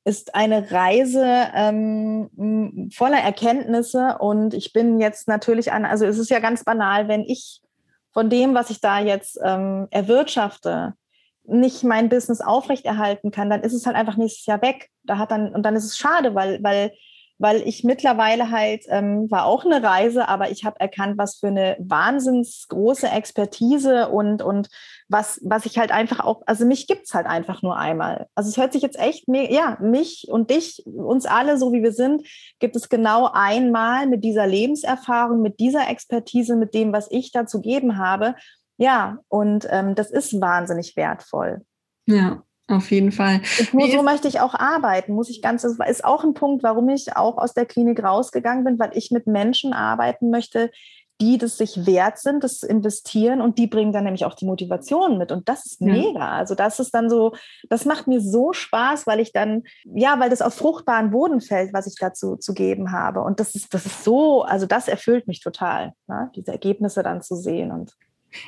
ist eine Reise ähm, voller Erkenntnisse und ich bin jetzt natürlich an, also es ist ja ganz banal, wenn ich von dem, was ich da jetzt ähm, erwirtschafte, nicht mein Business aufrechterhalten kann, dann ist es halt einfach nächstes Jahr weg. Da hat dann, und dann ist es schade, weil, weil weil ich mittlerweile halt, ähm, war auch eine Reise, aber ich habe erkannt, was für eine wahnsinns große Expertise und, und was, was ich halt einfach auch, also mich gibt's halt einfach nur einmal. Also es hört sich jetzt echt, ja, mich und dich, uns alle, so wie wir sind, gibt es genau einmal mit dieser Lebenserfahrung, mit dieser Expertise, mit dem, was ich da zu geben habe. Ja, und ähm, das ist wahnsinnig wertvoll. Ja, auf jeden Fall. Und nur so möchte ich auch arbeiten, muss ich ganz, das ist auch ein Punkt, warum ich auch aus der Klinik rausgegangen bin, weil ich mit Menschen arbeiten möchte, die das sich wert sind, das investieren und die bringen dann nämlich auch die Motivation mit und das ist ja. mega. Also das ist dann so, das macht mir so Spaß, weil ich dann, ja, weil das auf fruchtbaren Boden fällt, was ich dazu zu geben habe und das ist, das ist so, also das erfüllt mich total, ne? diese Ergebnisse dann zu sehen und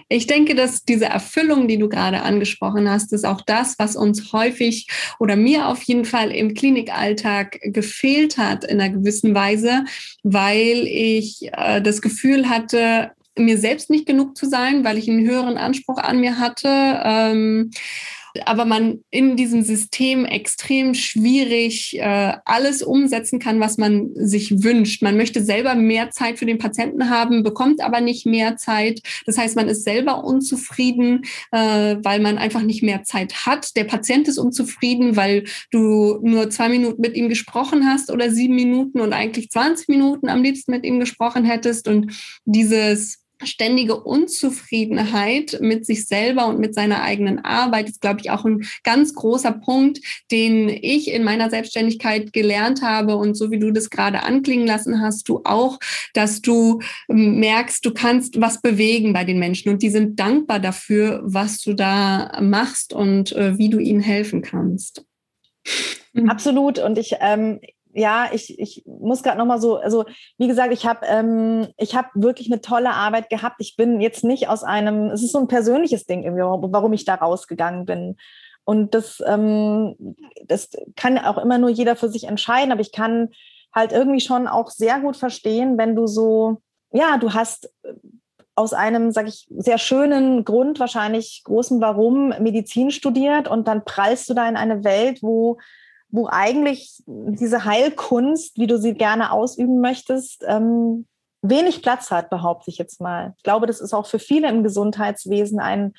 ich denke, dass diese Erfüllung, die du gerade angesprochen hast, ist auch das, was uns häufig oder mir auf jeden Fall im Klinikalltag gefehlt hat in einer gewissen Weise, weil ich äh, das Gefühl hatte, mir selbst nicht genug zu sein, weil ich einen höheren Anspruch an mir hatte. Ähm, aber man in diesem System extrem schwierig äh, alles umsetzen kann, was man sich wünscht. Man möchte selber mehr Zeit für den Patienten haben, bekommt aber nicht mehr Zeit. Das heißt, man ist selber unzufrieden, äh, weil man einfach nicht mehr Zeit hat. Der Patient ist unzufrieden, weil du nur zwei Minuten mit ihm gesprochen hast oder sieben Minuten und eigentlich 20 Minuten am liebsten mit ihm gesprochen hättest. Und dieses ständige Unzufriedenheit mit sich selber und mit seiner eigenen Arbeit ist, glaube ich, auch ein ganz großer Punkt, den ich in meiner Selbstständigkeit gelernt habe. Und so wie du das gerade anklingen lassen hast, du auch, dass du ähm, merkst, du kannst was bewegen bei den Menschen und die sind dankbar dafür, was du da machst und äh, wie du ihnen helfen kannst. Absolut. Und ich, ähm, ja, ich, ich muss gerade nochmal so, also wie gesagt, ich habe ähm, hab wirklich eine tolle Arbeit gehabt. Ich bin jetzt nicht aus einem, es ist so ein persönliches Ding irgendwie, warum ich da rausgegangen bin. Und das, ähm, das kann auch immer nur jeder für sich entscheiden, aber ich kann halt irgendwie schon auch sehr gut verstehen, wenn du so, ja, du hast aus einem, sag ich, sehr schönen Grund, wahrscheinlich großen Warum Medizin studiert und dann prallst du da in eine Welt, wo wo eigentlich diese Heilkunst, wie du sie gerne ausüben möchtest, ähm, wenig Platz hat, behaupte ich jetzt mal. Ich glaube, das ist auch für viele im Gesundheitswesen ein,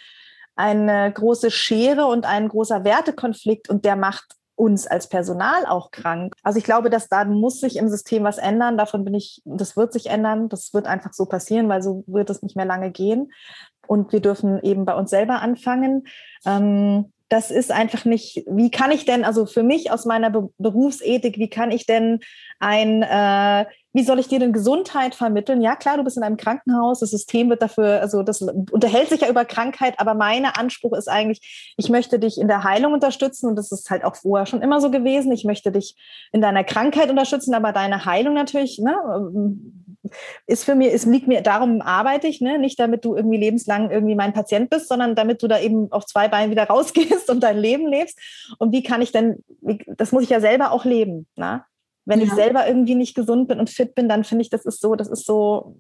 eine große Schere und ein großer Wertekonflikt und der macht uns als Personal auch krank. Also ich glaube, dass da muss sich im System was ändern. Davon bin ich, das wird sich ändern. Das wird einfach so passieren, weil so wird es nicht mehr lange gehen. Und wir dürfen eben bei uns selber anfangen. Ähm, das ist einfach nicht, wie kann ich denn, also für mich aus meiner Be Berufsethik, wie kann ich denn ein, äh, wie soll ich dir denn Gesundheit vermitteln? Ja, klar, du bist in einem Krankenhaus, das System wird dafür, also das unterhält sich ja über Krankheit, aber mein Anspruch ist eigentlich, ich möchte dich in der Heilung unterstützen und das ist halt auch vorher schon immer so gewesen. Ich möchte dich in deiner Krankheit unterstützen, aber deine Heilung natürlich, ne, ist für mich, es liegt mir, darum arbeite ich, ne? nicht damit du irgendwie lebenslang irgendwie mein Patient bist, sondern damit du da eben auf zwei Beinen wieder rausgehst und dein Leben lebst. Und wie kann ich denn, das muss ich ja selber auch leben. Ne? Wenn ja. ich selber irgendwie nicht gesund bin und fit bin, dann finde ich, das ist so, das ist so,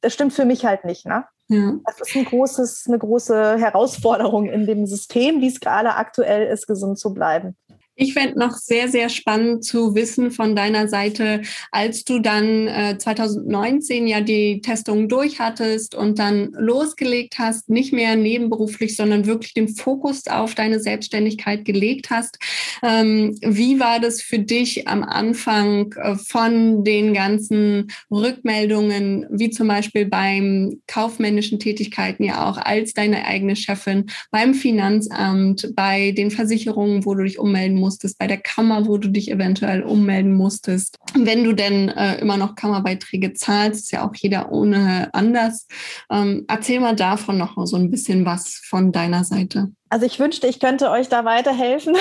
das stimmt für mich halt nicht. Ne? Ja. Das ist ein großes, eine große Herausforderung in dem System, wie es gerade aktuell ist, gesund zu bleiben. Ich fände noch sehr, sehr spannend zu wissen von deiner Seite, als du dann äh, 2019 ja die Testung durchhattest und dann losgelegt hast, nicht mehr nebenberuflich, sondern wirklich den Fokus auf deine Selbstständigkeit gelegt hast. Ähm, wie war das für dich am Anfang äh, von den ganzen Rückmeldungen, wie zum Beispiel beim kaufmännischen Tätigkeiten ja auch als deine eigene Chefin, beim Finanzamt, bei den Versicherungen, wo du dich ummelden musst? Musstest, bei der Kammer, wo du dich eventuell ummelden musstest. Wenn du denn äh, immer noch Kammerbeiträge zahlst, ist ja auch jeder ohne anders. Ähm, erzähl mal davon noch so ein bisschen was von deiner Seite. Also ich wünschte, ich könnte euch da weiterhelfen.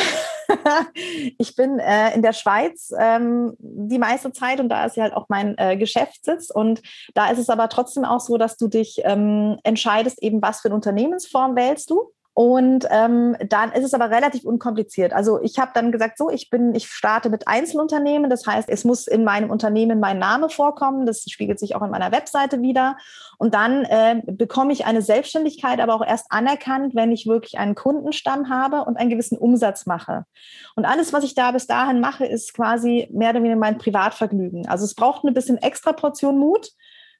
ich bin äh, in der Schweiz ähm, die meiste Zeit und da ist ja halt auch mein äh, Geschäftssitz. Und da ist es aber trotzdem auch so, dass du dich ähm, entscheidest, eben was für eine Unternehmensform wählst du. Und ähm, dann ist es aber relativ unkompliziert. Also ich habe dann gesagt, so, ich bin, ich starte mit Einzelunternehmen. Das heißt, es muss in meinem Unternehmen mein Name vorkommen. Das spiegelt sich auch in meiner Webseite wieder. Und dann äh, bekomme ich eine Selbstständigkeit, aber auch erst anerkannt, wenn ich wirklich einen Kundenstamm habe und einen gewissen Umsatz mache. Und alles, was ich da bis dahin mache, ist quasi mehr oder weniger mein Privatvergnügen. Also es braucht eine bisschen extra Portion Mut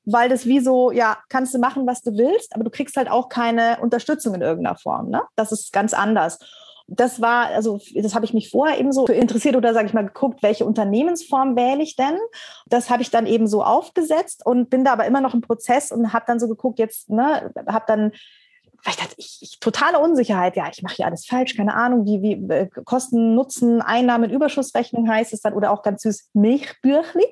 weil das wie so, ja, kannst du machen, was du willst, aber du kriegst halt auch keine Unterstützung in irgendeiner Form. Ne? Das ist ganz anders. Das war, also das habe ich mich vorher eben so interessiert oder sage ich mal geguckt, welche Unternehmensform wähle ich denn? Das habe ich dann eben so aufgesetzt und bin da aber immer noch im Prozess und habe dann so geguckt, jetzt, ne, habe dann weil ich dachte, ich, ich totale Unsicherheit, ja, ich mache hier alles falsch, keine Ahnung, wie, wie äh, Kosten, Nutzen, Einnahmen, Überschussrechnung heißt es dann oder auch ganz süß Milchbüchli.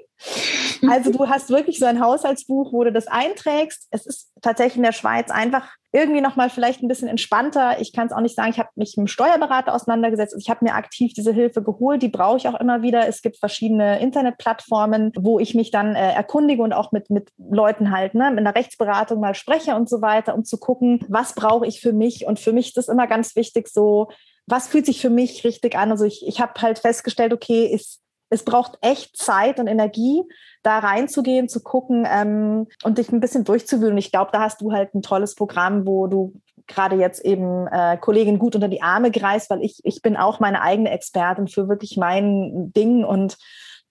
Also du hast wirklich so ein Haushaltsbuch, wo du das einträgst. Es ist tatsächlich in der Schweiz einfach irgendwie nochmal vielleicht ein bisschen entspannter. Ich kann es auch nicht sagen, ich habe mich mit dem Steuerberater auseinandergesetzt. Ich habe mir aktiv diese Hilfe geholt. Die brauche ich auch immer wieder. Es gibt verschiedene Internetplattformen, wo ich mich dann äh, erkundige und auch mit, mit Leuten halt, ne, mit einer Rechtsberatung mal spreche und so weiter, um zu gucken, was brauche ich für mich. Und für mich ist das immer ganz wichtig, so, was fühlt sich für mich richtig an? Also ich, ich habe halt festgestellt, okay, ist es braucht echt Zeit und Energie, da reinzugehen, zu gucken ähm, und dich ein bisschen durchzuwühlen. Ich glaube, da hast du halt ein tolles Programm, wo du gerade jetzt eben äh, Kolleginnen gut unter die Arme greifst, weil ich, ich bin auch meine eigene Expertin für wirklich mein Ding und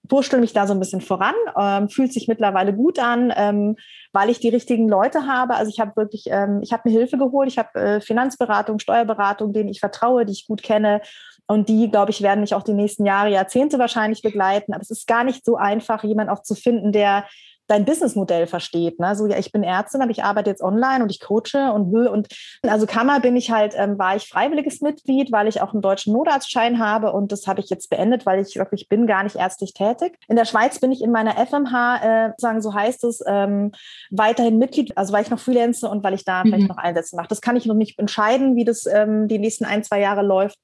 wurschtel mich da so ein bisschen voran, ähm, fühlt sich mittlerweile gut an, ähm, weil ich die richtigen Leute habe. Also ich habe wirklich, ähm, ich habe mir Hilfe geholt, ich habe äh, Finanzberatung, Steuerberatung, denen ich vertraue, die ich gut kenne und die, glaube ich, werden mich auch die nächsten Jahre, Jahrzehnte wahrscheinlich begleiten. Aber es ist gar nicht so einfach, jemanden auch zu finden, der dein Businessmodell versteht. Ne? So, ja, ich bin Ärztin, aber ich arbeite jetzt online und ich coache und will und also Kammer bin ich halt, ähm, war ich freiwilliges Mitglied, weil ich auch einen deutschen Notarztschein habe und das habe ich jetzt beendet, weil ich wirklich bin gar nicht ärztlich tätig. In der Schweiz bin ich in meiner FMH, äh, sagen so heißt es, ähm, weiterhin Mitglied, also weil ich noch freelance und weil ich da mhm. vielleicht noch Einsätze mache. Das kann ich noch nicht entscheiden, wie das ähm, die nächsten ein, zwei Jahre läuft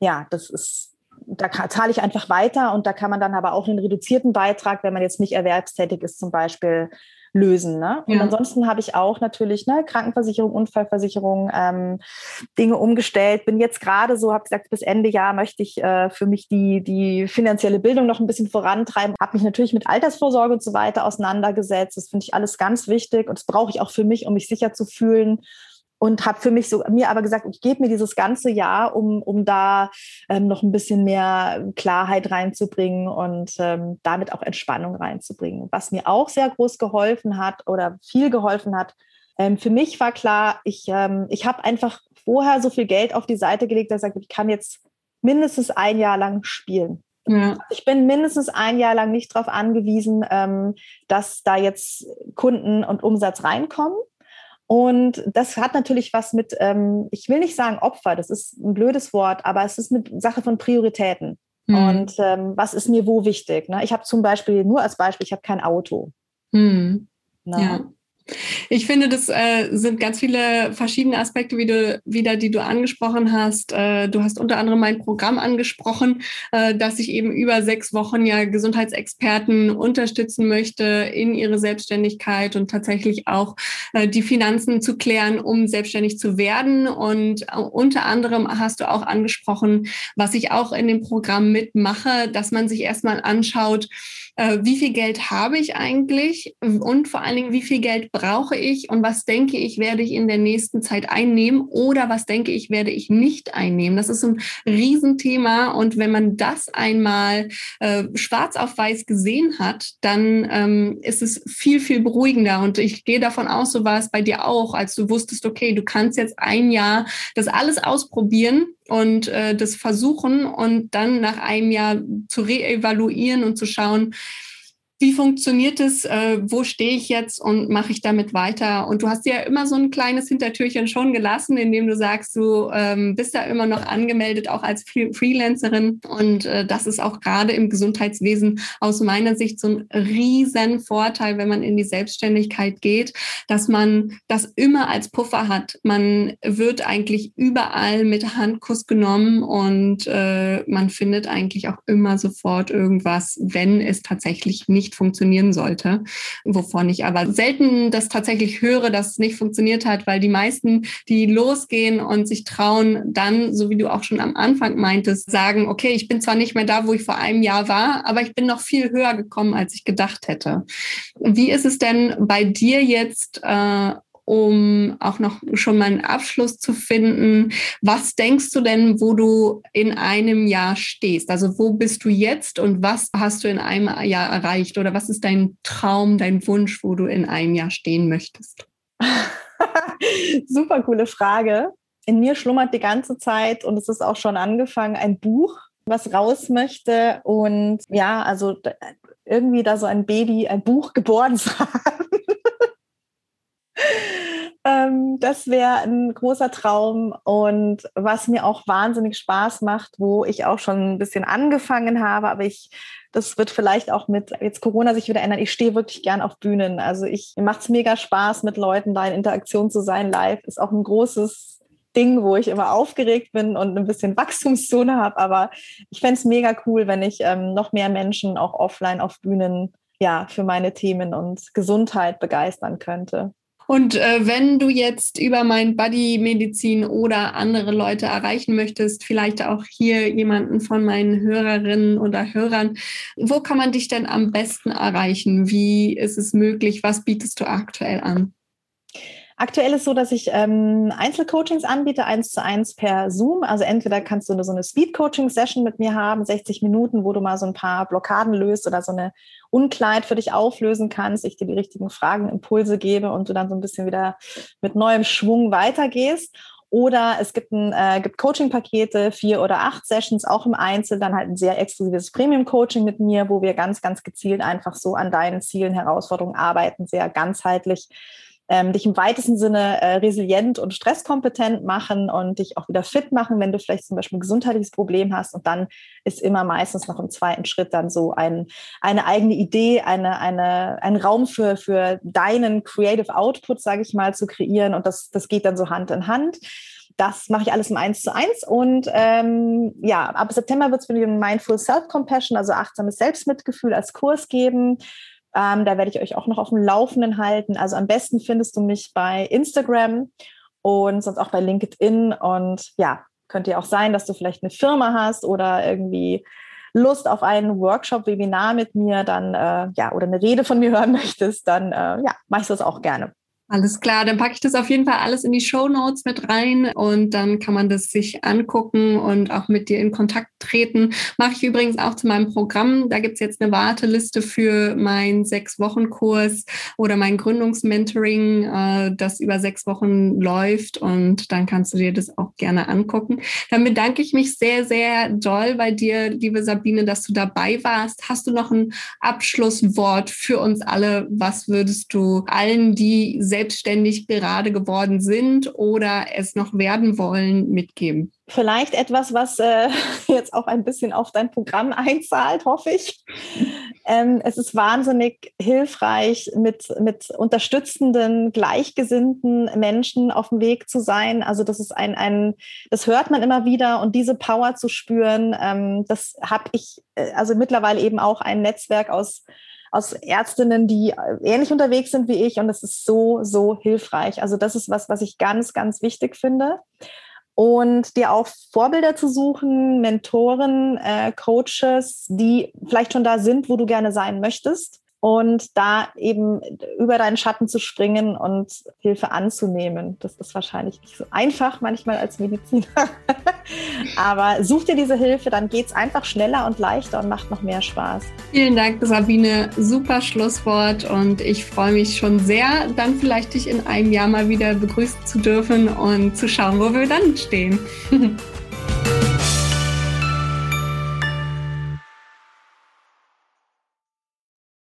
ja, das ist, da zahle ich einfach weiter und da kann man dann aber auch einen reduzierten Beitrag, wenn man jetzt nicht erwerbstätig ist, zum Beispiel lösen. Ne? Und ja. ansonsten habe ich auch natürlich ne, Krankenversicherung, Unfallversicherung, ähm, Dinge umgestellt. Bin jetzt gerade so, habe gesagt, bis Ende Jahr möchte ich äh, für mich die, die finanzielle Bildung noch ein bisschen vorantreiben. Habe mich natürlich mit Altersvorsorge und so weiter auseinandergesetzt. Das finde ich alles ganz wichtig und das brauche ich auch für mich, um mich sicher zu fühlen und habe für mich so mir aber gesagt, ich gebe mir dieses ganze Jahr, um, um da ähm, noch ein bisschen mehr Klarheit reinzubringen und ähm, damit auch Entspannung reinzubringen. Was mir auch sehr groß geholfen hat oder viel geholfen hat, ähm, für mich war klar, ich, ähm, ich habe einfach vorher so viel Geld auf die Seite gelegt, dass ich sage, ich kann jetzt mindestens ein Jahr lang spielen. Ja. Ich bin mindestens ein Jahr lang nicht darauf angewiesen, ähm, dass da jetzt Kunden und Umsatz reinkommen. Und das hat natürlich was mit, ähm, ich will nicht sagen Opfer, das ist ein blödes Wort, aber es ist eine Sache von Prioritäten. Mhm. Und ähm, was ist mir wo wichtig? Ne? Ich habe zum Beispiel, nur als Beispiel, ich habe kein Auto. Mhm. Ja. Ich finde, das äh, sind ganz viele verschiedene Aspekte wieder, wieder, die du angesprochen hast. Äh, du hast unter anderem mein Programm angesprochen, äh, dass ich eben über sechs Wochen ja Gesundheitsexperten unterstützen möchte in ihre Selbstständigkeit und tatsächlich auch äh, die Finanzen zu klären, um selbstständig zu werden. Und äh, unter anderem hast du auch angesprochen, was ich auch in dem Programm mitmache, dass man sich erstmal anschaut, äh, wie viel Geld habe ich eigentlich? Und vor allen Dingen, wie viel Geld brauche ich? Und was denke ich, werde ich in der nächsten Zeit einnehmen? Oder was denke ich, werde ich nicht einnehmen. Das ist ein Riesenthema. Und wenn man das einmal äh, schwarz auf weiß gesehen hat, dann ähm, ist es viel, viel beruhigender. Und ich gehe davon aus, so war es bei dir auch, als du wusstest, okay, du kannst jetzt ein Jahr das alles ausprobieren und äh, das versuchen und dann nach einem Jahr zu reevaluieren und zu schauen, wie funktioniert es, äh, wo stehe ich jetzt und mache ich damit weiter? Und du hast ja immer so ein kleines Hintertürchen schon gelassen, indem du sagst, du ähm, bist da immer noch angemeldet, auch als Freelancerin. Und äh, das ist auch gerade im Gesundheitswesen aus meiner Sicht so ein riesen Vorteil, wenn man in die Selbstständigkeit geht, dass man das immer als Puffer hat. Man wird eigentlich überall mit Handkuss genommen und äh, man findet eigentlich auch immer sofort irgendwas, wenn es tatsächlich nicht nicht funktionieren sollte, wovon ich aber selten das tatsächlich höre, dass es nicht funktioniert hat, weil die meisten, die losgehen und sich trauen, dann, so wie du auch schon am Anfang meintest, sagen, okay, ich bin zwar nicht mehr da, wo ich vor einem Jahr war, aber ich bin noch viel höher gekommen, als ich gedacht hätte. Wie ist es denn bei dir jetzt äh, um auch noch schon mal einen Abschluss zu finden. Was denkst du denn, wo du in einem Jahr stehst? Also wo bist du jetzt und was hast du in einem Jahr erreicht? Oder was ist dein Traum, dein Wunsch, wo du in einem Jahr stehen möchtest? Super coole Frage. In mir schlummert die ganze Zeit und es ist auch schon angefangen, ein Buch, was raus möchte. Und ja, also irgendwie da so ein Baby, ein Buch geboren zu haben. Ähm, das wäre ein großer Traum und was mir auch wahnsinnig Spaß macht, wo ich auch schon ein bisschen angefangen habe, aber ich, das wird vielleicht auch mit jetzt Corona sich wieder ändern. Ich stehe wirklich gern auf Bühnen. Also ich macht es mega Spaß, mit Leuten da in Interaktion zu sein. Live ist auch ein großes Ding, wo ich immer aufgeregt bin und ein bisschen Wachstumszone habe. Aber ich fände es mega cool, wenn ich ähm, noch mehr Menschen auch offline auf Bühnen ja, für meine Themen und Gesundheit begeistern könnte. Und äh, wenn du jetzt über mein Buddy Medizin oder andere Leute erreichen möchtest, vielleicht auch hier jemanden von meinen Hörerinnen oder Hörern, wo kann man dich denn am besten erreichen? Wie ist es möglich? Was bietest du aktuell an? Aktuell ist so, dass ich ähm, Einzelcoachings anbiete, eins zu eins per Zoom. Also entweder kannst du eine, so eine Speed-Coaching-Session mit mir haben, 60 Minuten, wo du mal so ein paar Blockaden löst oder so eine Unkleid für dich auflösen kannst, ich dir die richtigen Fragen, Impulse gebe und du dann so ein bisschen wieder mit neuem Schwung weitergehst. Oder es gibt, äh, gibt Coaching-Pakete, vier oder acht Sessions, auch im Einzel, dann halt ein sehr exklusives Premium-Coaching mit mir, wo wir ganz, ganz gezielt einfach so an deinen Zielen, Herausforderungen arbeiten, sehr ganzheitlich ähm, dich im weitesten Sinne äh, resilient und stresskompetent machen und dich auch wieder fit machen, wenn du vielleicht zum Beispiel ein gesundheitliches Problem hast. Und dann ist immer meistens noch im zweiten Schritt dann so ein, eine eigene Idee, eine, eine, ein Raum für, für deinen Creative Output, sage ich mal, zu kreieren. Und das, das geht dann so Hand in Hand. Das mache ich alles im Eins zu eins. Und ähm, ja, ab September wird es wieder Mindful Self-Compassion, also achtsames Selbstmitgefühl als Kurs geben. Ähm, da werde ich euch auch noch auf dem Laufenden halten. Also am besten findest du mich bei Instagram und sonst auch bei LinkedIn. Und ja, könnte ja auch sein, dass du vielleicht eine Firma hast oder irgendwie Lust auf einen Workshop, Webinar mit mir, dann äh, ja, oder eine Rede von mir hören möchtest, dann äh, ja, mache ich das auch gerne. Alles klar, dann packe ich das auf jeden Fall alles in die Show Notes mit rein und dann kann man das sich angucken und auch mit dir in Kontakt treten. Mache ich übrigens auch zu meinem Programm. Da gibt's jetzt eine Warteliste für meinen Sechs-Wochen-Kurs oder mein Gründungsmentoring, äh, das über sechs Wochen läuft und dann kannst du dir das auch gerne angucken. Dann bedanke ich mich sehr, sehr doll bei dir, liebe Sabine, dass du dabei warst. Hast du noch ein Abschlusswort für uns alle? Was würdest du allen, die selbst selbstständig gerade geworden sind oder es noch werden wollen, mitgeben? Vielleicht etwas, was äh, jetzt auch ein bisschen auf dein Programm einzahlt, hoffe ich. Ähm, es ist wahnsinnig hilfreich, mit, mit unterstützenden, gleichgesinnten Menschen auf dem Weg zu sein. Also das ist ein, ein das hört man immer wieder und diese Power zu spüren, ähm, das habe ich, äh, also mittlerweile eben auch ein Netzwerk aus aus Ärztinnen, die äh, ähnlich unterwegs sind wie ich. Und das ist so, so hilfreich. Also das ist was, was ich ganz, ganz wichtig finde. Und dir auch Vorbilder zu suchen, Mentoren, äh, Coaches, die vielleicht schon da sind, wo du gerne sein möchtest und da eben über deinen Schatten zu springen und Hilfe anzunehmen. Das ist wahrscheinlich nicht so einfach manchmal als Mediziner. Aber such dir diese Hilfe, dann geht es einfach schneller und leichter und macht noch mehr Spaß. Vielen Dank, Sabine. Super Schlusswort und ich freue mich schon sehr, dann vielleicht dich in einem Jahr mal wieder begrüßen zu dürfen und zu schauen, wo wir dann stehen.